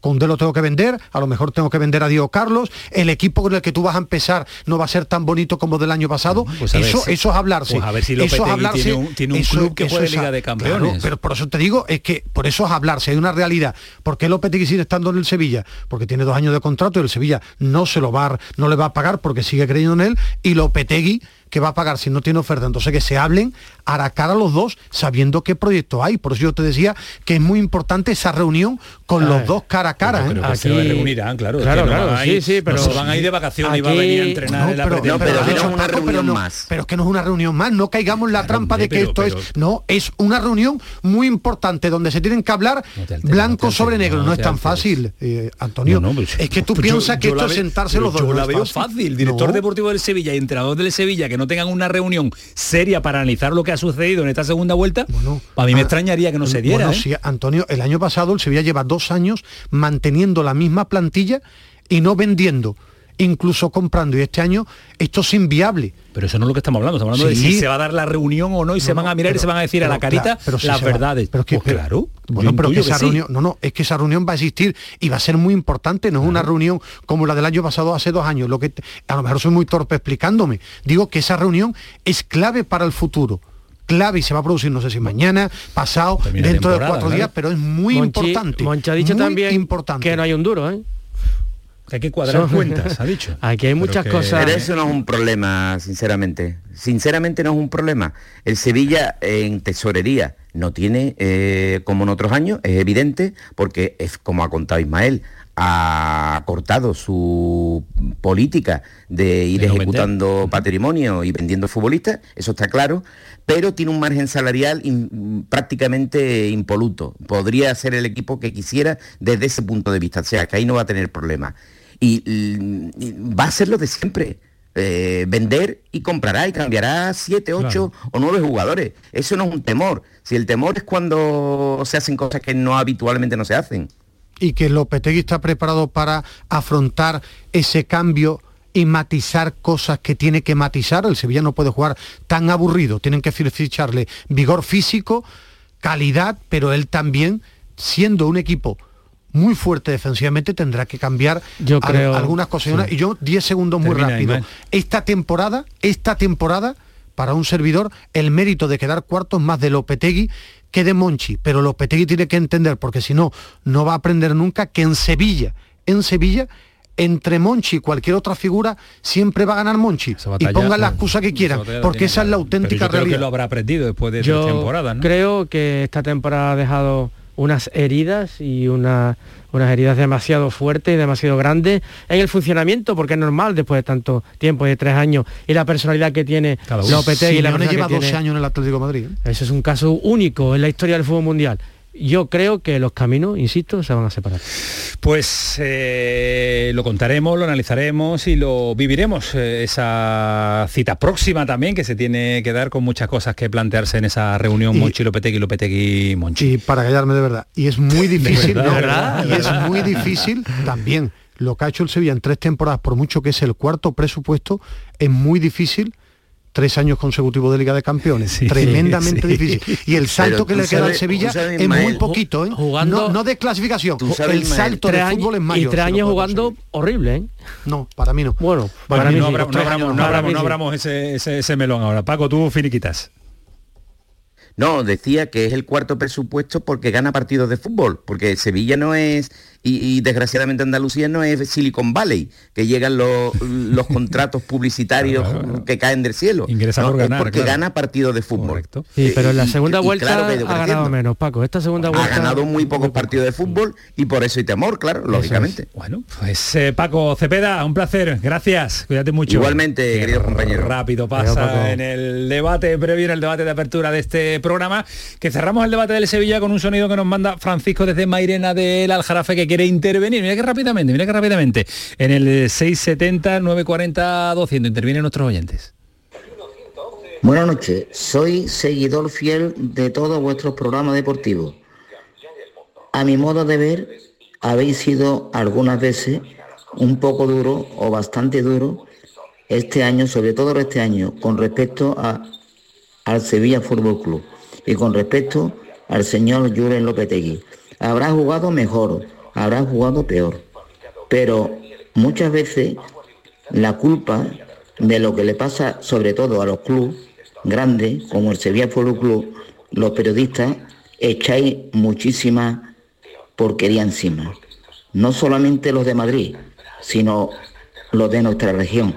S2: Koundé lo tengo que vender, a lo mejor tengo que vender a Diego Carlos, el equipo con el que tú vas a empezar no va a ser tan bonito como del año pasado,
S1: Pues ver
S2: eso, eso es hablarse.
S1: pues a ver si
S2: eso es hablarse,
S1: tiene un- tiene un
S2: eso-
S1: club que
S2: es
S1: Liga de
S2: claro,
S1: Campeones.
S2: pero por eso te digo, es que por eso es hablarse, hay una realidad. ¿Por qué Lopetegui sigue estando en el Sevilla? Porque tiene dos años de contrato y el Sevilla no se lo va no le va a pagar porque sigue creyendo en él y Lopetegui que va a pagar si no tiene oferta. Entonces que se hablen a la cara los dos sabiendo qué proyecto hay. Por eso yo te decía que es muy importante esa reunión con
S3: Ah,
S2: los dos cara a cara.
S1: Yo
S2: ¿eh?
S1: que se
S3: Aquí-
S1: reunirán, claro. es
S3: Claro,
S1: no
S3: claro, sí, sí, pero-
S1: no van a ir de vacaciones y va a venir a
S3: Aquí-
S1: entrenar en la
S2: pero,
S12: es
S2: dicho
S12: una
S2: Paco, pero
S12: reunión
S2: no-
S12: más.
S2: Pero es que no es una reunión más, no caigamos en la trampa
S1: Hombre,
S2: de que
S1: pero-
S2: esto
S1: pero-
S2: es. No, es una reunión muy importante donde se tienen que hablar
S1: No te alteres,
S2: blanco sobre negro.
S1: no
S2: No, es tan fácil, eh, Antonio.
S1: No, no, pues-
S2: es que tú
S1: pues
S2: piensas que esto es sentarse los dos.
S1: Yo la veo fácil. Director deportivo del Sevilla y entrenador del Sevilla que no tengan una reunión seria para analizar lo que ha sucedido en esta segunda vuelta,
S2: Bueno,
S1: a mí me
S2: ah,
S1: extrañaría que no se diera.
S2: Bueno,
S1: ¿eh?
S2: sí, Antonio, el año pasado el Sevilla lleva dos años manteniendo la misma plantilla y no vendiendo, incluso comprando. Y este año esto es inviable.
S1: Pero eso no es lo que estamos hablando, estamos hablando
S2: Sí.
S1: de si se va a dar la reunión o no y se van a mirar y se van a decir a la carita
S2: claro, pero si
S1: las verdades.
S2: pero que-
S1: Pues
S2: pero-
S1: claro,
S2: Bueno,
S1: yo
S2: pero que esa
S1: sí.
S2: reunión, no, no, es que esa reunión va a existir y va a ser muy importante, no es una reunión como la del año pasado hace dos años. Lo que te- a lo mejor soy muy torpe explicándome. Digo que esa reunión es clave para el futuro. Clave y se va a producir, no sé si mañana, pasado,
S1: Termina
S2: dentro de cuatro días, pero es muy
S3: Monchi-
S2: importante.
S3: Monchi ha dicho
S2: muy
S3: también
S2: importante.
S3: que no hay un duro, ¿eh?
S1: Que hay que cuadrar
S3: Son-
S1: cuentas, ha dicho.
S3: Aquí hay
S1: Pero
S3: muchas
S1: que-
S3: cosas.
S12: Pero eso no es un problema, sinceramente. Sinceramente no es un problema. El Sevilla en tesorería no tiene, eh, como en otros años, es evidente, porque es como ha contado Ismael, ha, cor- acertado su política de ir ejecutando patrimonio y vendiendo futbolistas, eso está claro, pero tiene un margen salarial prácticamente impoluto. Podría ser el equipo que quisiera desde ese punto de vista, o sea, que ahí no va a tener problema. Y, va a ser lo de siempre. Eh, vender y comprará y cambiará siete, ocho o nueve jugadores. Eso no es un temor. Si el temor es cuando se hacen cosas que no habitualmente no se hacen.
S2: Y que Lopetegui está preparado para afrontar ese cambio y matizar cosas que tiene que matizar. El Sevilla no puede jugar tan aburrido, tienen que ficharle vigor físico, calidad, pero él también, siendo un equipo muy fuerte defensivamente, tendrá que cambiar
S3: yo creo,
S2: algunas cosas. Y yo 10 segundos muy rápido. Esta temporada, esta temporada, para un servidor, el mérito de quedar cuartos más de Lopetegui que de Monchi. Pero Lopetegui tiene que entender, porque si no, no va a aprender nunca que en Sevilla, en Sevilla, entre Monchi y cualquier otra figura, siempre va a ganar Monchi. y pongan la excusa que quieran, porque esa es la auténtica realidad. Creo
S1: que lo habrá aprendido después de
S3: esta
S1: temporada.
S3: Creo que esta temporada ha dejado unas heridas y unas heridas demasiado fuertes y demasiado grandes en el funcionamiento, porque es normal después de tanto tiempo, de tres años, y la personalidad que tiene
S2: Lopetegui. y la lleva 12 años en el Atlético de Madrid.
S3: ¿eh? Ese es un caso único en la historia del fútbol mundial yo creo que los caminos, insisto, se van a separar.
S1: Pues eh, lo contaremos, lo analizaremos y lo viviremos. Eh, esa cita próxima también que se tiene que dar con muchas cosas que plantearse en esa reunión Monchi Lopetegui Lopetegui Monchi.
S2: Y para callarme de verdad. Y es muy difícil, ¿verdad? Y es muy difícil también lo que ha hecho el Sevilla en tres temporadas, por mucho que es el cuarto presupuesto, es muy difícil tres años consecutivos de Liga de Campeones. Tremendamente difícil. Y el salto que le queda al Sevilla es muy poquito, ¿eh? Jugando, no, de clasificación. El salto de fútbol es mayor.
S3: Y tres años jugando horrible, ¿eh?
S2: No, para mí no.
S1: Bueno, para, mí no, no abramos, ese, ese melón ahora. Paco, tú finiquitas.
S12: No, decía que es el cuarto presupuesto porque gana partidos de fútbol, porque Sevilla no es y, desgraciadamente Andalucía no es Silicon Valley, que llegan los, contratos publicitarios que caen del cielo.
S1: Ingresa por ganar,
S12: porque gana partidos de fútbol.
S3: Sí, pero en la segunda vuelta ha ganado menos, Paco. Esta segunda vuelta
S12: ha ganado muy pocos partidos de fútbol y por eso hay temor, claro, lógicamente.
S1: Bueno, pues eh, Paco Cepeda, un placer. Gracias. Cuídate mucho.
S12: Igualmente, querido compañero.
S1: Rápido pasa en el debate previo, en el debate de apertura de este programa, que cerramos el debate del Sevilla con un sonido que nos manda Francisco desde Mairena del Aljarafe que quiere intervenir. Mira que rápidamente, mira que rápidamente. En el 670 940 200 intervienen nuestros oyentes.
S13: Buenas noches, soy seguidor fiel de todos vuestros programas deportivos. A mi modo de ver, habéis sido algunas veces un poco duro o bastante duro este año, sobre todo este año, con respecto a, al Sevilla Fútbol Club y con respecto al señor Julen Lopetegui. Habrá jugado mejor, habrá jugado peor. Pero muchas veces la culpa de lo que le pasa sobre todo a los clubes grandes, como el Sevilla Fútbol Club, los periodistas echáis muchísima porquería encima. No solamente los de Madrid, sino los de nuestra región.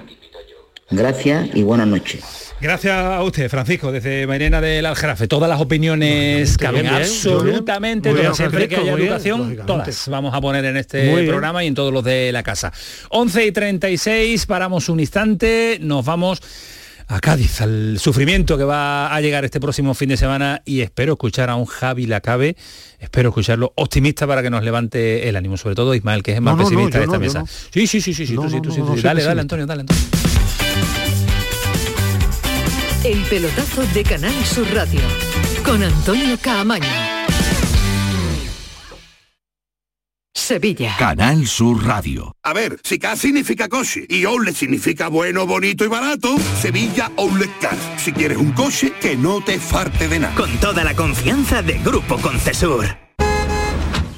S13: Gracias y buenas noches.
S1: Gracias a usted, Francisco, desde Mairena del Aljarafe. Todas las opiniones caben absolutamente, siempre que haya educación, todas vamos a poner en este programa y en todos los de la casa. 11 y 36, paramos un instante, nos vamos a Cádiz, al sufrimiento que va a llegar este próximo fin de semana y espero escuchar a un Javi Lacabe, espero escucharlo optimista para que nos levante el ánimo, sobre todo Ismael, que es más pesimista de esta mesa. Sí, sí, sí, sí, sí, tú sí, tú sí, Dale, dale, Antonio, dale, Antonio.
S5: El pelotazo de Canal Sur Radio con Antonio Caamaño. Sevilla.
S14: Canal Sur Radio.
S15: A ver, si K significa coche y OLE significa bueno, bonito y barato, Sevilla Outlet Car. Si quieres un coche, que no te farte de nada.
S16: Con toda la confianza de Grupo Concesur.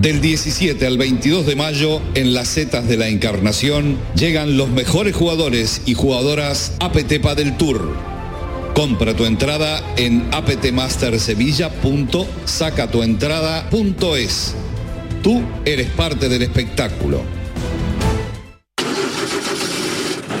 S17: del 17 al 22 de mayo, en las setas de la Encarnación, llegan los mejores jugadores y jugadoras APT del Tour Compra tu entrada en aptmastersevilla.sacatuentrada.es. Tú eres parte del espectáculo.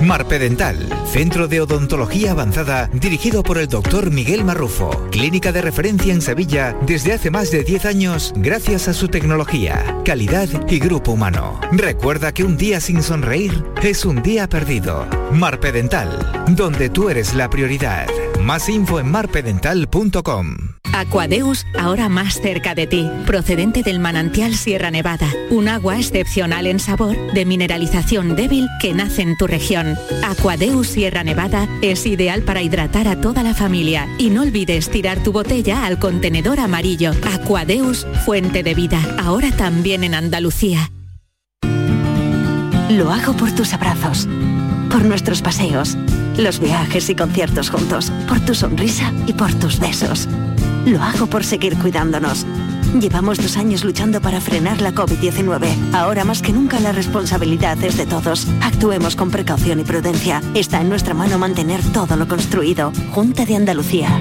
S18: Marpedental, centro de odontología avanzada dirigido por el doctor Miguel Marrufo, clínica de referencia en Sevilla desde hace más de 10 años gracias a su tecnología, calidad y grupo humano. Recuerda que un día sin sonreír es un día perdido. Marpedental, donde tú eres la prioridad. Más info en marpedental.com.
S19: Aquadeus, ahora más cerca de ti, procedente del manantial Sierra Nevada, un agua excepcional en sabor, de mineralización débil que nace en tu región. Aquadeus Sierra Nevada es ideal para hidratar a toda la familia y no olvides tirar tu botella al contenedor amarillo. Aquadeus, fuente de vida, ahora también en Andalucía.
S20: Lo hago por tus abrazos, por nuestros paseos, los viajes y conciertos juntos, por tu sonrisa y por tus besos. Lo hago por seguir cuidándonos. Llevamos dos años luchando para frenar la COVID-19. Ahora más que nunca la responsabilidad es de todos. Actuemos con precaución y prudencia. Está en nuestra mano mantener todo lo construido. Junta de Andalucía.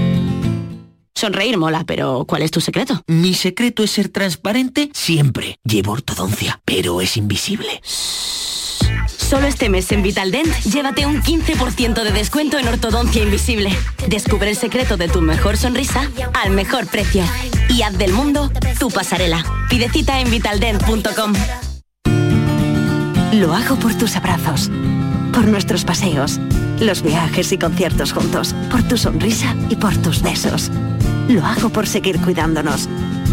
S21: Sonreír mola, pero ¿cuál es tu secreto?
S22: Mi secreto es ser transparente siempre. Llevo ortodoncia, pero es invisible.
S21: Solo este mes en Vitaldent, llévate un 15% de descuento en ortodoncia invisible. Descubre el secreto de tu mejor sonrisa al mejor precio. Y haz del mundo tu pasarela. Pide cita en vitaldent.com.
S20: Lo hago por tus abrazos, por nuestros paseos, los viajes y conciertos juntos, por tu sonrisa y por tus besos. Lo hago por seguir cuidándonos.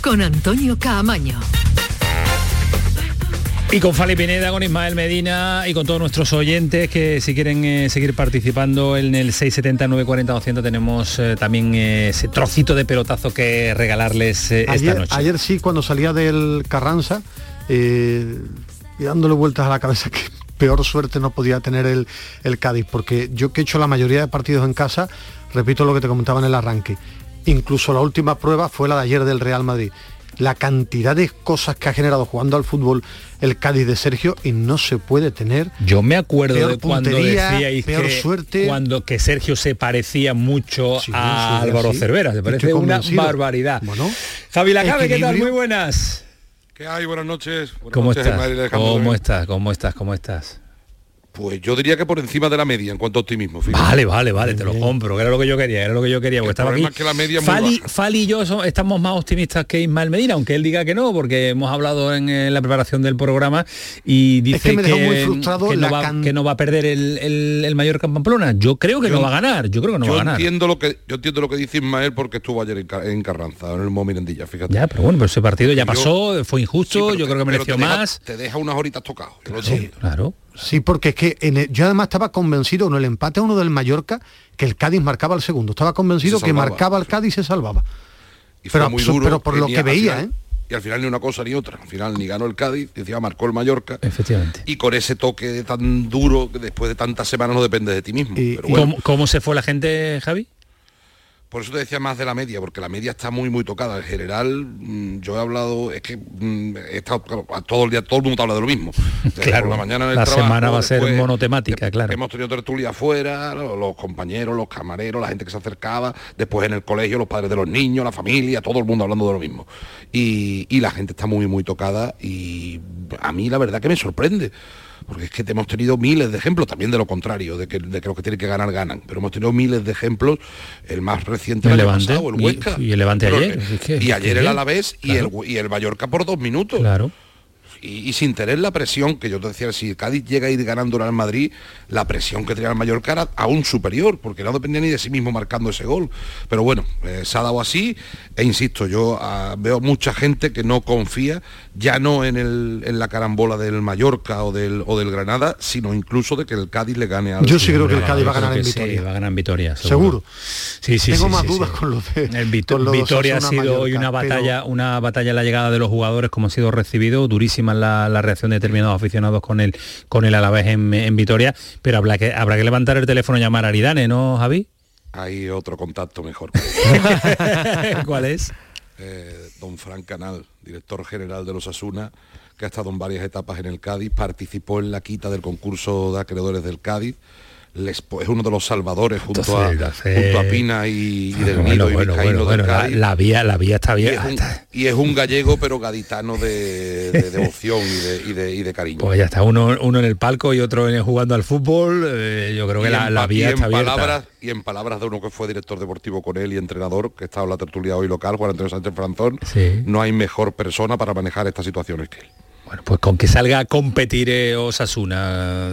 S5: con Antonio Caamaño.
S1: Y con Fali Pineda, con Ismael Medina y con todos nuestros oyentes que si quieren eh, seguir participando en el 679 40 200 tenemos eh, también eh, ese trocito de pelotazo que regalarles esta
S2: ayer,
S1: noche.
S2: Ayer sí, cuando salía del Carranza, y dándole vueltas a la cabeza que peor suerte no podía tener el, el Cádiz, porque yo que he hecho la mayoría de partidos en casa, repito lo que te comentaba en el arranque, incluso la última prueba fue la de ayer del Real Madrid. La cantidad de cosas que ha generado jugando al fútbol el Cádiz de Sergio y no se puede tener.
S1: Yo me acuerdo
S2: peor
S1: de cuando
S2: puntería,
S1: decíais
S2: peor
S1: que
S2: suerte.
S1: cuando que Sergio se parecía mucho a
S2: sí,
S1: Álvaro
S2: sí.
S1: Cervera, se
S2: Estoy
S1: parece una
S2: convencido.
S1: barbaridad.
S2: Bueno,
S1: Javi Lacabe, ¿qué tal? Muy buenas.
S23: ¿Qué hay? Buenas noches. Buenas
S1: ¿Cómo
S23: noches,
S1: estás? ¿Cómo estás? ¿Cómo estás? ¿Cómo estás?
S23: Pues yo diría que por encima de la media en cuanto a optimismo. fíjate.
S1: Vale, vale, vale, te lo compro, que era lo que yo quería, era lo que yo quería, porque
S23: El
S1: estaba aquí.
S23: es que la media
S1: Fali. Fali y yo estamos más optimistas que Ismael Medina, aunque él diga que no, porque hemos hablado en, la preparación del programa y dice
S2: que me dejó muy frustrado
S1: que, no va,
S2: can-
S1: que no va a perder el, el, el Mallorca en Pamplona. Yo creo que
S23: Yo-
S1: no va a ganar, yo creo que no
S23: yo
S1: va a ganar.
S23: entiendo lo que yo entiendo lo que dice Ismael porque estuvo ayer en, en Carranza, en el Mo Mirandilla, fíjate.
S1: Ya, pero bueno, pero ese partido ya
S23: Yo-
S1: pasó, fue injusto,
S23: Sí,
S1: yo creo que mereció
S23: te deja-
S1: más.
S23: Te deja unas horitas tocado. digo.
S1: Claro.
S2: Sí, porque es que en el- yo además estaba convencido en el empate a uno del Mallorca que el Cádiz marcaba el segundo. Estaba convencido
S23: Se
S2: que marcaba el Cádiz y se salvaba.
S23: Y fue
S2: Pero,
S23: muy
S2: absu-
S23: duro.
S2: pero por lo que veía,
S23: final-
S2: ¿eh?
S23: Y al final ni una cosa ni otra. Al final ni ganó el Cádiz, encima marcó el Mallorca.
S1: Efectivamente.
S23: Y con ese toque tan duro que después de tantas semanas no depende de ti mismo. Pero bueno,
S1: ¿Cómo, cómo se fue la gente, Javi?
S23: Por eso te decía más de la media, porque la media está muy muy tocada. En general, mm, yo he hablado, es que mm, he estado todo el día, todo el mundo habla de lo mismo. Desde
S1: Claro,
S23: por la mañana en el
S1: la
S23: trabajo,
S1: semana va a ser
S23: después
S1: monotemática, claro.
S23: Hemos tenido tertulia afuera, lo- los, compañeros, los camareros, la gente que se acercaba, después en el colegio, los padres de los niños, la familia, todo el mundo hablando de lo mismo. Y, y la gente está muy muy tocada y a mí la verdad que me sorprende. Porque es que hemos tenido miles de ejemplos también de lo contrario, de que, de que los que tienen que ganar ganan, pero hemos tenido miles de ejemplos, el más reciente
S1: El
S23: el año
S1: Levante,
S23: pasado, el Huesca.
S1: y el Levante
S23: Pero,
S1: ayer, es que-
S23: y ayer el Alavés y, el, y el Mallorca por dos minutos.
S1: Claro.
S23: Y, y sin tener la presión, que yo te decía, si el Cádiz llega a ir ganando al Madrid, la presión que tenía el Mallorca era aún superior, porque no dependía ni de sí mismo marcando ese gol. Pero bueno, eh, se ha dado así, e insisto, yo ah, veo mucha gente que no confía ya no en, el, en la carambola del Mallorca o del, o del Granada, sino incluso de que el Cádiz le gane al
S2: Yo sí creo que el Cádiz va a ganar en
S1: sí,
S2: Vitoria.
S1: va a ganar en Vitoria.
S2: Seguro.
S1: Sí, sí,
S2: Tengo
S1: sí,
S2: más
S1: sí,
S2: dudas
S1: sí.
S2: con lo de
S1: El Vito-
S2: con lo de
S1: Vitoria ha sido hoy una
S2: pero-
S1: batalla, una batalla en la llegada de los jugadores, como ha sido recibido, durísima la, la reacción de determinados aficionados con el con el Alavés en, en Vitoria, pero habrá que habrá que levantar el teléfono y llamar a Aridane, ¿no, Javi?
S23: Hay otro contacto mejor.
S1: ¿Cuál es?
S23: Eh, don Fran Canal, director general de los Asuna, que ha estado en varias etapas en el Cádiz, participó en la quita del concurso de acreedores del Cádiz, les- es uno de los salvadores junto,
S1: Entonces,
S23: a, junto a Pina y, y del
S1: Bueno,
S23: Nido y
S1: bueno,
S23: Vizcaíno
S1: bueno, la, la vía, la vía está
S23: y,
S1: bien.
S23: y es un gallego pero gaditano de, de devoción y de, y de- y cariño.
S1: Pues ya está, uno, uno en el palco y otro jugando al fútbol. eh, yo creo que
S23: Y
S1: la,
S23: en
S1: la vía
S23: y en
S1: está
S23: palabras y en palabras de uno que fue director deportivo con él y entrenador que estaba en la tertulia hoy local Juan Antonio Sánchez Franzón
S1: Sí.
S23: no hay mejor persona para manejar estas situaciones que él
S1: Bueno, pues con que salga a competir eh, Osasuna.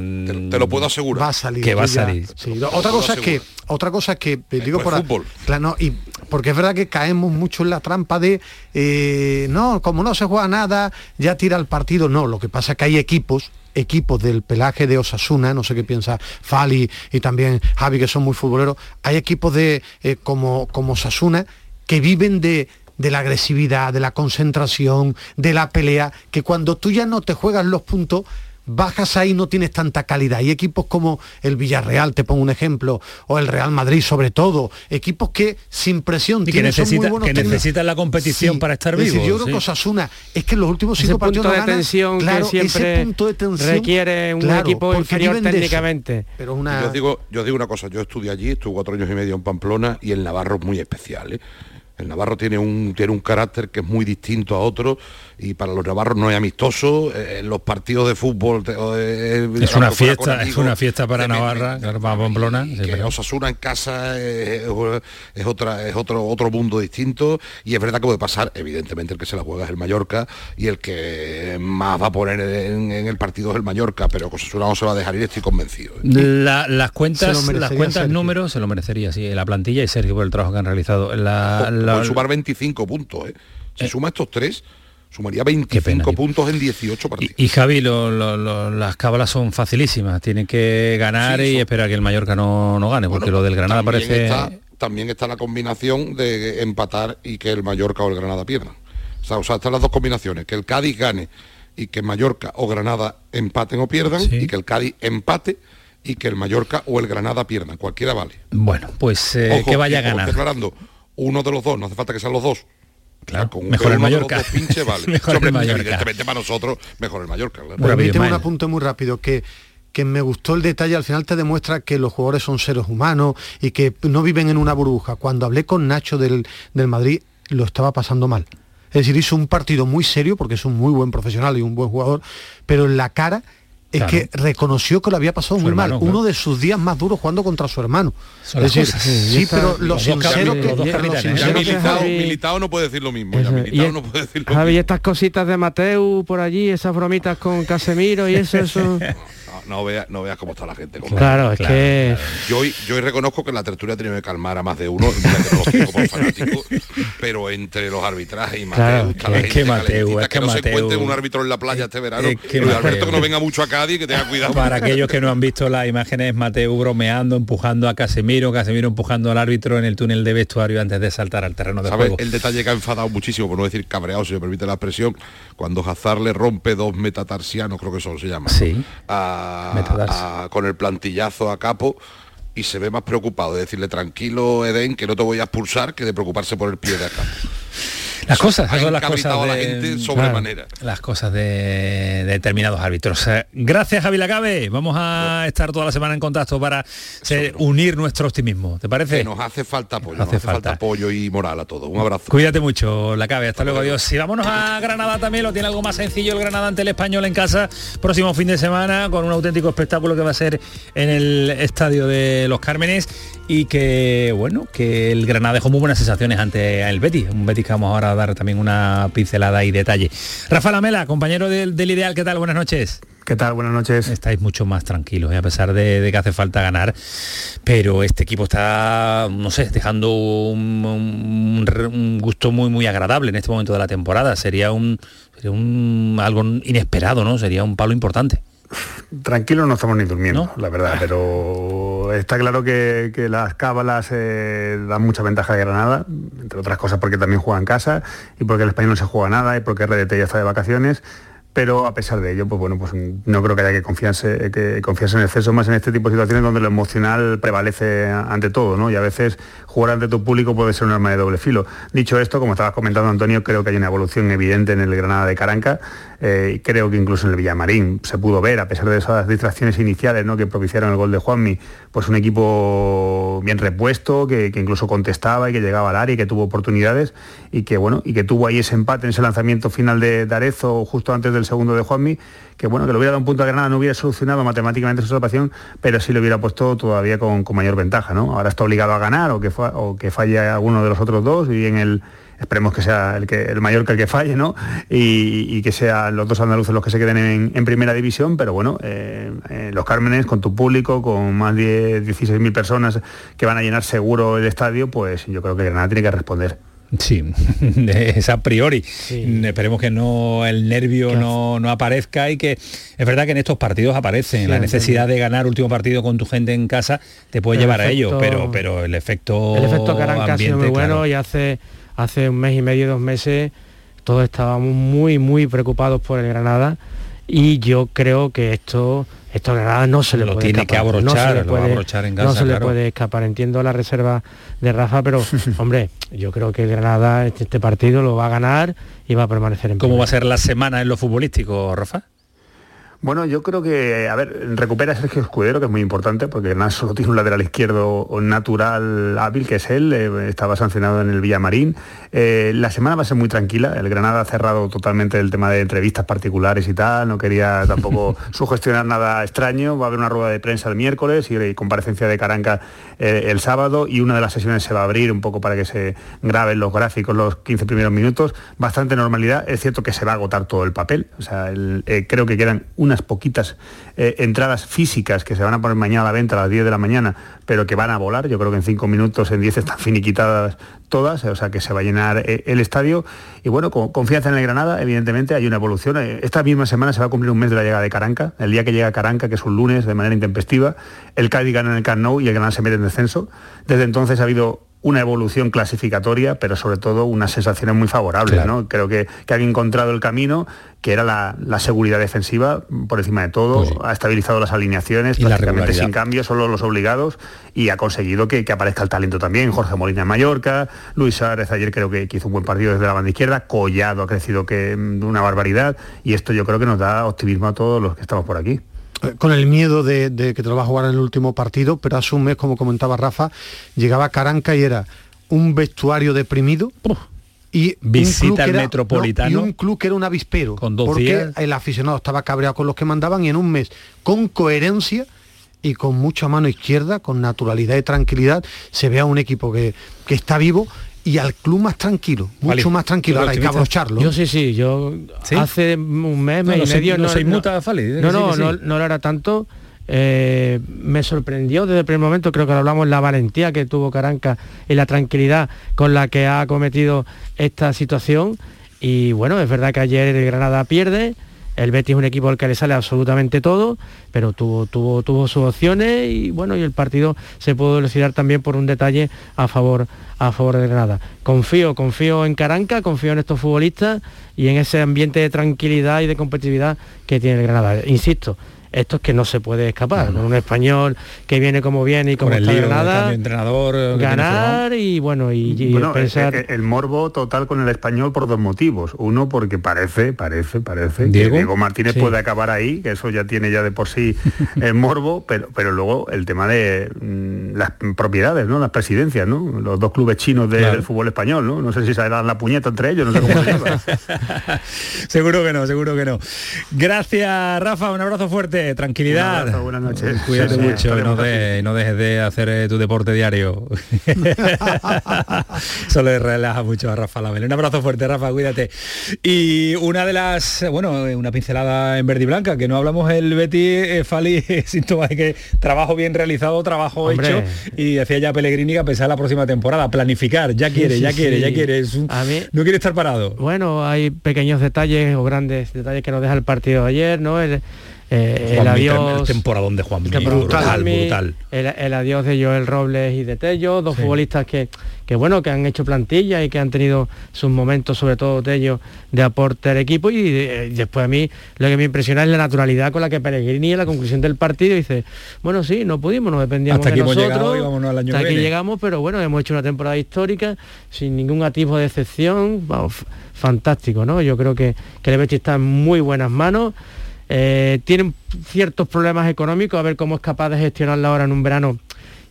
S23: te lo puedo asegurar
S2: va a salir
S1: Que va a salir.
S2: sí, otra cosa es que otra cosa es que eh, digo por a-
S23: fútbol.
S2: claro, no, y porque es verdad que caemos mucho en la trampa de eh, no como no se juega nada ya tira el partido no lo que pasa es que hay equipos equipos del pelaje de Osasuna, no sé qué piensa Fali y también Javi, que son muy futboleros, hay equipos de eh, como, como Osasuna que viven de, de la agresividad, de la concentración, de la pelea, que cuando tú ya no te juegas los puntos, bajas ahí no tienes tanta calidad. Y equipos como el Villarreal, te pongo un ejemplo, o el Real Madrid sobre todo, equipos que sin presión
S1: Y que,
S2: tienen, son muy
S1: necesita,
S2: buenos
S1: que
S2: técnicos.
S1: necesitan la competición
S2: Sí,
S1: para estar
S2: es
S1: vivos.
S2: yo creo
S1: sí.
S2: que Osasuna es que en los últimos
S3: Ese
S2: cinco partidos
S3: punto
S2: no
S3: de
S2: gana,
S3: tensión que
S2: claro,
S3: siempre
S2: ese punto de tensión
S3: requiere un
S2: claro,
S3: equipo inferior
S2: eso.
S3: técnicamente.
S2: Pero
S23: Yo
S2: una
S23: os digo, yo os digo una cosa, yo estudié allí, estuve cuatro años y medio en Pamplona y el Navarro es muy especial. ¿eh? El Navarro tiene un, tiene un carácter que es muy distinto a otros y para los navarros no es amistoso. eh, en los partidos de fútbol te- eh,
S1: Es una fiesta, es una fiesta para Navarra, para Pamplona. sí,
S23: que
S1: pero-
S23: Osasuna en casa es, es otra es otro otro mundo distinto y es verdad que puede pasar evidentemente el que se la juega es el Mallorca y el que más va a poner en, en el partido es el Mallorca pero Osasuna no se va a dejar ir estoy convencido ¿eh?
S1: La- las cuentas, las cuentas
S2: Sergio.
S1: números se lo merecería, sí, la plantilla y Sergio por el trabajo que han realizado. La, la-
S23: pueden sumar 25 puntos ¿eh? si suma estos tres sumaría
S1: pena.
S23: 25 puntos en 18 partidos
S1: y Javi, lo- lo- lo- las cábalas son facilísimas. Tienen que ganar
S23: Sí,
S1: y
S23: son-
S1: esperar que el Mallorca no, no gane, porque
S23: Bueno,
S1: lo del Granada
S23: también
S1: parece...
S23: está, también está la combinación de empatar y que el Mallorca o el Granada pierdan. O sea, o sea, están las dos combinaciones, que el Cádiz gane y que Mallorca o Granada empaten o pierdan,
S1: Sí.
S23: y que el Cádiz empate y que el Mallorca o el Granada pierdan. Cualquiera vale.
S1: Bueno, pues eh,
S23: Ojo,
S1: que vaya a
S23: y
S1: ganar.
S23: aclarando, uno de los dos, no hace falta que sean los dos.
S1: Claro,
S23: con
S1: mejor el Mallorca.
S23: dos pinche vale.
S1: Mejor el
S23: Hombre,
S1: Mallorca.
S23: Evidentemente para nosotros, mejor el Mallorca. claro.
S1: Bueno,
S2: Permíteme un apunte muy rápido que que me gustó el detalle, al final te demuestra que los jugadores son seres humanos y que no viven en una burbuja. Cuando hablé con Nacho del, del Madrid, lo estaba pasando mal. Es decir, hizo un partido muy serio, porque es un muy buen profesional y un buen jugador, pero en la cara es
S1: Claro.
S2: que reconoció que lo había pasado
S1: Su
S2: muy mal.
S1: claro.
S2: Uno de sus días más duros jugando contra su hermano.
S1: Son
S2: es decir,
S1: cosas.
S2: sí,
S3: Sí,
S2: pero
S3: está-
S1: los dos
S2: sincero
S1: capitanes,
S2: que,
S1: los.
S23: Ya militado,
S3: Javi-
S23: militado no puede decir lo mismo. Ya
S3: Eso,
S23: militado
S3: y-
S23: no puede decir lo
S3: Javi,
S23: mismo.
S3: estas cositas de Mateu por allí, esas bromitas con Casemiro y eso, eso.
S23: No, veas no veas cómo está la gente. con
S3: Claro, es
S1: claro,
S3: que
S23: Yo, hoy- yo hoy reconozco que la tertulia ha tenido que calmar a más de uno, que por fanático, pero entre los arbitrajes y Mateo,
S3: Claro,
S23: está la
S1: es
S23: gente
S1: que Mateu, es que
S23: no se
S1: Mateu-
S23: encuentre un árbitro en la playa este verano,
S1: es que
S23: y Alberto
S1: Mateu-
S23: que no venga mucho a Cádiz, que tenga cuidado.
S1: Para aquellos que no han visto las imágenes, Mateo bromeando, empujando a Casemiro, Casemiro empujando al árbitro en el túnel de vestuario antes de saltar al terreno de
S23: ¿Sabes
S1: juego.
S23: el detalle que ha enfadado muchísimo, por no decir cabreado, si me permite la expresión, cuando Hazard le rompe dos metatarsianos, creo que son, se llama,
S1: Sí.
S23: a- A- con el plantillazo a capo y se ve más preocupado de decirle tranquilo Eden que no te voy a expulsar que de preocuparse por el pie de acá.
S1: Las cosas,
S23: ha
S1: esas son las cosas
S23: a la
S1: de,
S23: gente sobremanera.
S1: las cosas de, determinados árbitros. Eh, Gracias, Javi Lacabe. Vamos a estar toda la semana en contacto para se- unir nuestro optimismo. ¿Te parece?
S23: Que nos hace falta apoyo,
S1: Hace
S23: nos hace falta.
S1: falta.
S23: apoyo y moral a todos. Un abrazo.
S1: Cuídate mucho, la cabe. Hasta luego, adiós. Y vámonos a Granada también, lo tiene algo más sencillo el Granada ante el español en casa. Próximo fin de semana con un auténtico espectáculo que va a ser en el estadio de Los Cármenes y que, bueno, que el Granada dejó muy buenas sensaciones ante el Betis. Un Betis que vamos ahora a dar también una pincelada y detalle. Rafa Lamela, compañero del, del Ideal, ¿qué tal? Buenas noches.
S24: ¿Qué tal? Buenas noches.
S1: Estáis mucho más tranquilos, ¿eh? a pesar de, de que hace falta ganar, pero este equipo está, no sé, dejando un, un- un gusto muy muy agradable en este momento de la temporada. Sería un, sería un algo inesperado, ¿no? Sería un palo importante.
S24: Tranquilos no estamos ni durmiendo, la verdad, pero está claro que, las cábalas eh, dan mucha ventaja de Granada, entre otras cosas porque también juega en casa y porque el español no se juega nada y porque RDT ya está de vacaciones. Pero a pesar de ello, pues bueno, pues no creo que haya que confiarse, que confiarse en exceso más en este tipo de situaciones donde lo emocional prevalece ante todo, ¿no? Y a veces jugar ante tu público puede ser un arma de doble filo. Dicho esto, como estabas comentando Antonio, creo que hay una evolución evidente en el Granada de Caranca. eh, creo que incluso en el Villamarín se pudo ver, a pesar de esas distracciones iniciales ¿no? que propiciaron el gol de Juanmi, pues un equipo bien repuesto, que, incluso contestaba y que llegaba al área y que tuvo oportunidades y que bueno, y que tuvo ahí ese empate en ese lanzamiento final de, de justo antes del segundo de Juanmi, que bueno, que le hubiera dado un punto a Granada, no hubiera solucionado matemáticamente su salvación, pero sí le hubiera puesto todavía con, mayor ventaja, ¿no? Ahora está obligado a ganar o que, fa- o que falle alguno de los otros dos y en el esperemos que sea el, que, el mayor que el que falle, ¿no? Y, y que sean los dos andaluces los que se queden en, en primera división, pero bueno, eh, eh, los Cármenes, con tu público, con más de 16.000 personas que van a llenar seguro el estadio, pues yo creo que Granada tiene que responder.
S1: Sí, es a priori. Esperemos que no el nervio no, no aparezca y que es verdad que en estos partidos aparecen.
S3: Sí,
S1: la necesidad de ganar último partido con tu gente en casa te puede
S3: El
S1: llevar a ello, pero, pero el efecto
S3: El efecto Caranca ha sido muy bueno
S1: claro.
S3: y hace, hace un mes y medio, dos meses, todos estábamos muy, muy preocupados por el Granada y yo creo que esto, esto no se le
S1: Lo
S3: puede
S1: tiene que
S3: escapar. no
S1: abrochar,
S3: se le puede,
S1: abrochar en
S3: no se le puede escapar. Entiendo la reserva de Rafa, pero hombre, yo creo que Granada este, este partido lo va a ganar y va a permanecer en
S1: ¿Cómo va a ser la semana en lo futbolístico, Rafa?
S24: Bueno, yo creo que, a ver, recupera a Sergio Escudero, que es muy importante, porque Granada solo tiene un lateral izquierdo natural hábil, que es él, eh, estaba sancionado en el Villamarín. Eh, la semana va a ser muy tranquila, el Granada ha cerrado totalmente el tema de entrevistas particulares y tal, no quería tampoco sugestionar nada extraño, va a haber una rueda de prensa el miércoles y, y comparecencia de Caranca eh, el sábado y una de las sesiones se va a abrir un poco para que se graben los gráficos los 15 primeros minutos, bastante normalidad, es cierto que se va a agotar todo el papel, o sea, el- eh, creo que quedan unas poquitas eh, entradas físicas que se van a poner mañana a la venta a las 10 de la mañana, pero que van a volar, yo creo que en 5 minutos, en 10 están finiquitadas todas, o sea que se va a llenar eh, el estadio. Y bueno, con confianza en el Granada, evidentemente hay una evolución, Eh, esta misma semana se va a cumplir un mes de la llegada de Caranca, el día que llega Caranca, que es un lunes de manera intempestiva, el Cádiz gana en el Camp y el Granada se mete en descenso, desde entonces ha habido una evolución clasificatoria, pero sobre todo unas sensaciones muy favorables.
S1: Claro.
S24: ¿no? Creo que, que han encontrado el camino, que era la, la seguridad defensiva por encima de todo, ha estabilizado las alineaciones,
S1: Y
S24: prácticamente sin cambio, solo los obligados, y ha conseguido que, que aparezca el talento también. Jorge Molina en Mallorca, Luis Suárez ayer creo que, que hizo un buen partido desde la banda izquierda, Collado ha crecido que mm, una barbaridad, y esto yo creo que nos da optimismo a todos los que estamos por aquí.
S2: Eh, con el miedo de, de que te lo vas a jugar en el último partido, pero hace un mes, como comentaba Rafa, llegaba Caranca y era un vestuario deprimido y un
S1: Visita
S2: club que
S1: al
S2: era-
S1: Metropolitano.
S2: no, y un club que era un avispero
S1: Con dos
S2: porque
S1: días.
S2: el aficionado estaba cabreado con los que mandaban y en un mes con coherencia y con mucha mano izquierda, con naturalidad y tranquilidad, se ve a un equipo que, que está vivo y al club más tranquilo, mucho
S3: Vale.
S2: más tranquilo. Ahora hay que abrocharlo.
S3: Yo sí, sí, yo hace un mes,
S2: No,
S3: mes
S2: no
S3: y medio
S2: no se inmuta, Fali,
S3: no,
S2: sí,
S3: no,
S2: sí.
S3: no, no lo era tanto. Eh, me sorprendió desde el primer momento, creo que lo hablamos, la valentía que tuvo Caranca y la tranquilidad con la que ha cometido esta situación. Y bueno, es verdad que ayer el Granada pierde, el Betis es un equipo al que le sale absolutamente todo, pero tuvo, tuvo, tuvo sus opciones y bueno, y el partido se pudo elucidar también por un detalle a favor, a favor de Granada. Confío, confío en Caranca, confío en estos futbolistas y en ese ambiente de tranquilidad y de competitividad que tiene el Granada. Insisto, esto es que no se puede escapar. Un español que viene como viene y como
S1: Con el
S3: está
S1: de entrenador, eh,
S3: ganar y bueno, y, y
S24: Bueno,
S3: pensar...
S24: el, el morbo total con el español por dos motivos. Uno, porque parece, parece, parece
S1: Diego.
S24: que Diego Martínez
S1: Sí.
S24: puede acabar ahí, que eso ya tiene ya de por sí el morbo, pero, pero luego el tema de mm, las propiedades, ¿no? Las presidencias, ¿no? Los dos clubes chinos de-
S1: Claro.
S24: del fútbol español, ¿no? No sé si se darán la puñeta entre ellos, no sé cómo se llama.
S1: seguro que no, seguro que no. Gracias, Rafa, un abrazo fuerte, tranquilidad.
S24: Abrazo, buenas noches.
S1: Cuídate
S24: Sí, sí,
S1: mucho y no,
S24: estaremos
S1: de- no dejes de hacer eh, tu deporte diario. Eso le relaja mucho a Rafa Lamel. Un abrazo fuerte, Rafa, cuídate. Y una de las, bueno, eh, una pincelada en verde y blanca, que no hablamos el Betty eh, Fali, síntoma de que trabajo bien realizado, trabajo
S3: Hombre.
S1: hecho, y decía ya Pellegrini que a la próxima temporada, planificar, ya quiere,
S3: Sí,
S1: ya quiere, ya quiere. Es un-
S3: A mí-
S1: no quiere estar parado.
S3: Bueno, hay pequeños detalles o grandes detalles que nos deja el partido de ayer, ¿no? El, eh, el adiós...
S1: el temporadón de Juan
S3: que
S1: brutal, brutal.
S3: El, el adiós de Joel Robles y de Tello, dos
S1: Sí.
S3: futbolistas que, que bueno, que han hecho plantilla y que han tenido sus momentos, sobre todo Tello, de aporte al equipo y, eh, después a mí lo que me impresiona es la naturalidad con la que Pellegrini en la conclusión del partido dice, bueno sí, no pudimos, no dependíamos
S1: Hasta aquí
S3: de
S1: hemos
S3: nosotros,
S1: llegado y vámonos al año
S3: hasta aquí
S1: viene".
S3: llegamos, pero bueno, hemos hecho una temporada histórica sin ningún atisbo de excepción, vamos, fantástico, ¿no? Yo creo que, que el Betis está en muy buenas manos. Eh, tienen ciertos problemas económicos, a ver cómo es capaz de gestionarla ahora en un verano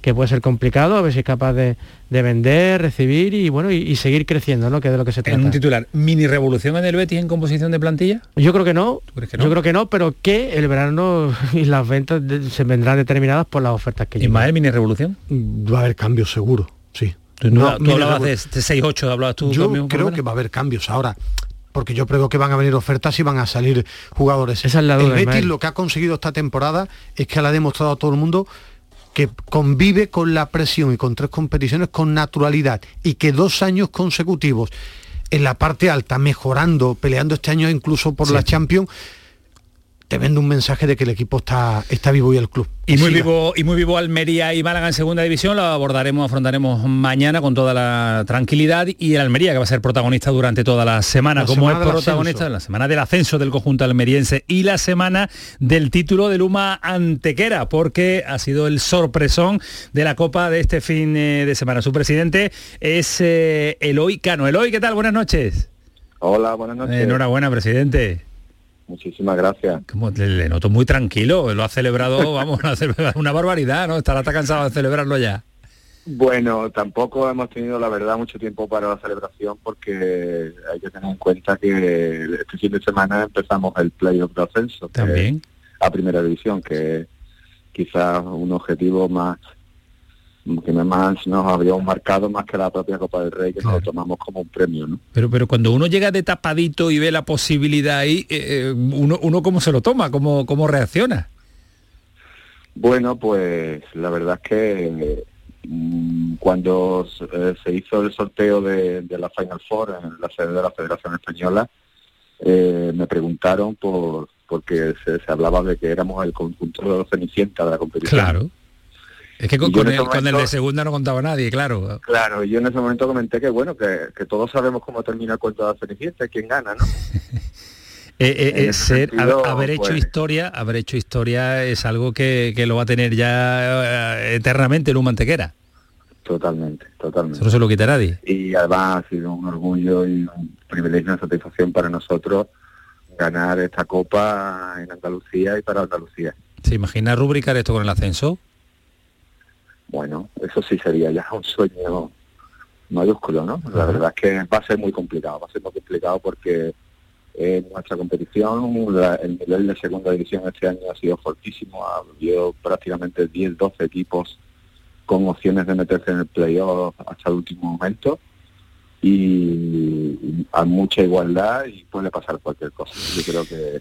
S3: que puede ser complicado, a ver si es capaz de, de vender, recibir y bueno, y, y seguir creciendo, ¿no? Que es de lo que se
S1: En
S3: trata.
S1: un titular, mini revolución en el Betis en composición de plantilla.
S3: Yo creo que no,
S1: crees que no?
S3: yo creo que no, pero que el verano y las ventas de- se vendrán determinadas por las ofertas que llegan.
S1: Ismael, mini revolución.
S2: Va a haber cambios seguro, sí.
S1: Tú,
S2: No,
S1: tú hablabas de, de 6-8, hablabas tú
S2: Yo
S1: conmigo,
S2: creo que va a haber cambios ahora. Porque yo creo que van a venir ofertas y van a salir jugadores.
S3: Esa es la
S2: el
S3: duda,
S2: Betis
S3: Ismael.
S2: lo que ha conseguido esta temporada es que le ha demostrado a todo el mundo que convive con la presión y con tres competiciones con naturalidad y que dos años consecutivos en la parte alta, mejorando, peleando este año incluso por
S1: Sí.
S2: la Champions, te vende un mensaje de que el equipo está, está vivo y el club.
S1: Y muy
S2: siga.
S1: vivo, y muy vivo Almería y Málaga en segunda división, lo abordaremos, afrontaremos mañana con toda la tranquilidad y el Almería que va a ser protagonista durante toda la semana,
S2: La
S1: como
S2: semana
S1: es protagonista
S2: ascenso.
S1: en la semana del ascenso del conjunto almeriense y la semana del título de Luma Antequera, porque ha sido el sorpresón de la Copa de este fin eh, de semana. Su presidente es eh, Eloy Cano. Eloy, ¿qué tal? Buenas noches.
S25: Hola, buenas noches.
S1: Enhorabuena, presidente.
S25: Muchísimas gracias.
S1: Como le, le noto muy tranquilo, lo ha celebrado, vamos, a celebrar una barbaridad, ¿no? Estará hasta cansado de celebrarlo ya.
S25: Bueno, tampoco hemos tenido, la verdad, mucho tiempo para la celebración porque hay que tener en cuenta que este fin de semana empezamos el playoff de ascenso.
S1: También.
S25: A primera división, que es quizás un objetivo más que más nos habríamos marcado más que la propia Copa del Rey, que nos lo tomamos como un premio, ¿no?
S1: Pero, pero cuando uno llega de tapadito y ve la posibilidad ahí, eh, eh, uno, uno cómo se lo toma, cómo, cómo reacciona.
S25: Bueno, pues la verdad es que mm, cuando eh, se hizo el sorteo de, de la Final Four en la sede de la Federación Española, eh, me preguntaron por porque se, se hablaba de que éramos el conjunto de los Cenicienta de la competición.
S1: Claro. Es que con, el, con el
S25: momento-
S1: de segunda no contaba nadie, claro.
S25: Claro, y yo en ese momento comenté que bueno, que, que todos sabemos cómo termina el cuento de la Cenicienta quién gana, ¿no?
S1: Eh, eh, eh, ser-
S25: sentido,
S1: haber, haber hecho
S25: pues-
S1: historia, haber hecho historia es algo que, que lo va a tener ya eh, eternamente en un mantequera.
S25: Totalmente, totalmente.
S1: Eso no se lo quita nadie.
S25: y además ha sido un orgullo y un privilegio y una satisfacción para nosotros ganar esta copa en Andalucía y para Andalucía.
S1: ¿Se imagina rubricar esto con el ascenso?
S25: Bueno, eso sí sería ya un sueño mayúsculo, ¿no? La verdad es que va a ser muy complicado, va a ser muy complicado porque en nuestra competición la- el nivel de segunda división este año ha sido fortísimo, ha habido prácticamente 10, 12 equipos con opciones de meterse en el playoff hasta el último momento y, hay mucha igualdad y puede pasar cualquier cosa. Yo creo que,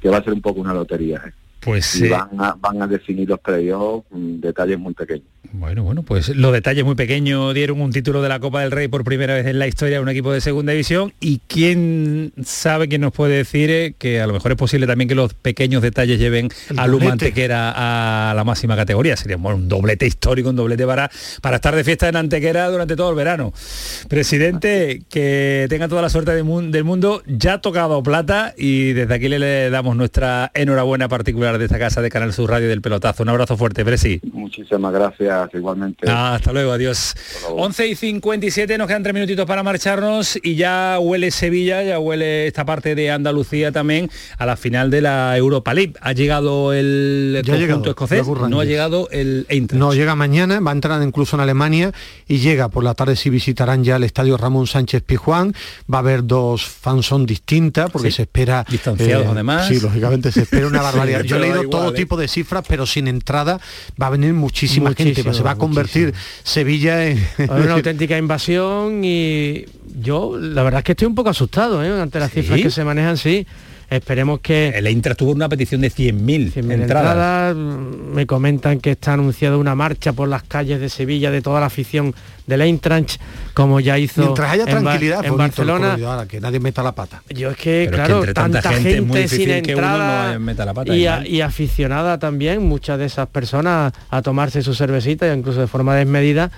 S25: que va a ser un poco una lotería. ¿eh?
S1: Pues
S25: Y
S1: eh,
S25: van, a, van a definir los playoffs detalles muy pequeños.
S1: Bueno, bueno, pues los detalles muy pequeños dieron un título de la Copa del Rey por primera vez en la historia de un equipo de segunda división y quién sabe quién nos puede decir eh, que a lo mejor es posible también que los pequeños detalles lleven
S2: El
S1: a Luma
S2: doblete.
S1: Antequera a la máxima categoría. Sería bueno, un doblete histórico, un doblete para, para estar de fiesta en Antequera durante todo el verano. Presidente, que tenga toda la suerte del mun- del mundo, ya ha tocado plata y desde aquí le, le damos nuestra enhorabuena particular titular de esta casa de Canal Sur Radio del Pelotazo. Un abrazo fuerte, Bresi.
S25: Muchísimas gracias, igualmente.
S1: Ah, hasta luego, adiós. 11 y 57, nos quedan tres minutitos para marcharnos y ya huele Sevilla, ya huele esta parte de Andalucía también a la final de la Europa League. Ha llegado el
S2: Ya ha
S1: conjunto
S2: llegado,
S1: escocés, no ha llegado el Eintracht.
S2: No, llega mañana, va a entrar incluso en Alemania y llega por la tarde si visitarán ya el estadio Ramón Sánchez Pizjuán. Va a haber dos fanzón distintas porque
S1: Sí.
S2: se espera... eh,
S1: Distanciados, además.
S2: Sí, lógicamente se espera una barbaridad.
S1: Sí,
S2: Yo leído
S1: igual,
S2: todo
S1: ¿eh?
S2: tipo de cifras, pero sin entrada va a venir muchísima gente. Se va a convertir Sevilla en...
S3: Una auténtica invasión y yo la verdad es que estoy un poco asustado ¿eh? ante las cifras que se manejan, sí. Esperemos que...
S1: El Eintracht tuvo una petición de 100.000
S3: 100.000
S1: entradas.
S3: entradas. Mm, Me comentan que está anunciada una marcha por las calles de Sevilla de toda la afición del Eintracht, como ya hizo
S2: Mientras haya
S3: en
S2: tranquilidad,
S3: en, Barcelona.
S2: ahora, que nadie meta la pata.
S3: Yo es que,
S1: Pero es que
S3: claro,
S1: entre tanta
S3: tanta,
S1: gente
S3: gente,
S1: es muy
S3: sin
S1: difícil que uno
S3: entrada
S1: no meta la pata
S3: y, y aficionada también, muchas de esas personas a tomarse su cervecita, incluso de forma desmedida.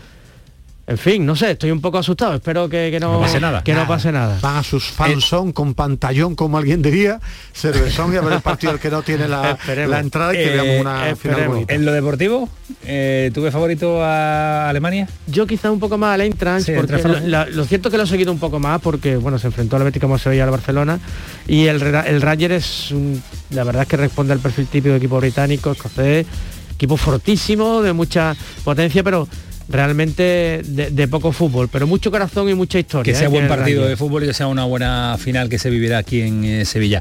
S3: En fin, no sé, estoy un poco asustado, espero que, que no,
S2: No pase nada.
S3: Que no pase nada.
S2: Van a sus fansón con pantallón, como alguien diría, cervezón y a ver el partido el que no tiene la, la entrada y que
S1: Eh,
S2: veamos una final
S1: esperemos.
S2: bonita.
S1: En lo deportivo, eh, ¿tuve favorito a Alemania?
S3: Yo quizá un poco más al Eintracht,
S1: Sí,
S3: porque lo,
S1: Frankfurt.
S3: la- lo cierto es que lo he seguido un poco más porque bueno se enfrentó al Betis como se veía al Barcelona y el, el Ranger es un- la verdad es que responde al perfil típico de equipo británico, escocés, equipo fortísimo, de mucha potencia, pero realmente de, de poco fútbol, pero mucho corazón y mucha historia.
S1: Que sea
S3: ¿eh?
S1: buen partido de fútbol y que sea una buena final que se vivirá aquí en eh, Sevilla.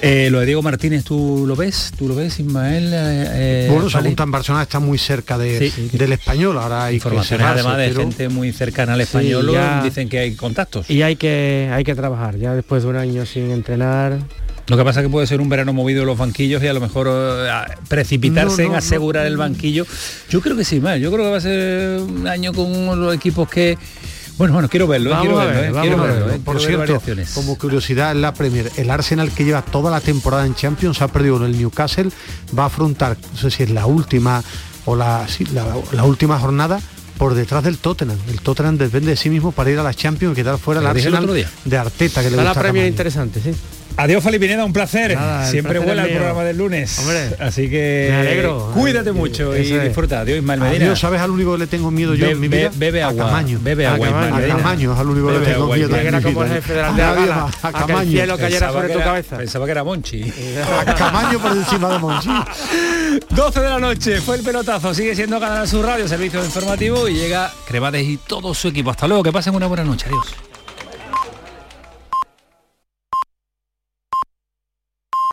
S1: Eh, lo de Diego Martínez, ¿tú lo ves? ¿Tú lo ves, Ismael? Eh,
S2: bueno, según tan Barcelona está muy cerca de,
S1: Sí.
S2: del español, ahora hay
S1: Informaciones además de
S2: pero-
S1: gente muy cercana al
S3: Sí,
S1: español
S3: ya-
S1: dicen que hay contactos.
S3: Y hay que hay que trabajar, ya después de un año sin entrenar.
S1: Lo que pasa es que puede ser un verano movido en los banquillos y a lo mejor eh, precipitarse
S3: No, no,
S1: en asegurar el banquillo. Yo creo que sí, mal. Yo creo que va a ser un año con los equipos que. Bueno, bueno, quiero verlo, eh,
S2: Vamos
S1: quiero verlo,
S2: ver,
S1: eh,
S2: vamos
S1: quiero
S2: ver.
S1: verlo, eh,
S2: Por
S1: quiero
S2: cierto, como curiosidad en la Premier, el Arsenal que lleva toda la temporada en Champions ha perdido con el Newcastle, va a afrontar, no sé si es la última o la, sí, la, la última jornada por detrás del Tottenham. El Tottenham depende de sí mismo para ir a la Champions y quedar fuera el Arsenal
S1: otro día.
S2: de Arteta que le
S3: la
S2: gusta a
S3: Premier
S2: Camaño.
S3: interesante, sí.
S1: Adiós, Fali Pineda, un placer.
S3: Nada,
S1: Siempre
S3: placer
S1: vuela el programa del lunes.
S3: Hombre,
S1: Así que
S3: me alegro.
S1: cuídate mucho y
S3: es.
S1: disfruta. Adiós, Ismael Medina.
S2: Adiós, ¿sabes al único que le tengo miedo yo
S1: Be-
S2: en mi
S1: be-
S2: vida?
S1: bebe
S2: a
S1: agua,
S2: Camaño.
S1: bebe agua,
S2: a Camaño, a. Camaño es al único que le tengo
S1: agua,
S2: miedo.
S3: Era como el jefe de la Gala,
S2: a
S3: a que el
S2: Camaño.
S3: cielo cayera
S1: Pensaba
S3: sobre tu cabeza.
S1: Pensaba que era Monchi.
S2: A Camaño por encima de Monchi.
S1: 12 de la noche, fue el pelotazo, sigue siendo Canal Sur Radio, servicio informativo y llega Cremades y todo su equipo. Hasta luego, que pasen una buena noche, adiós.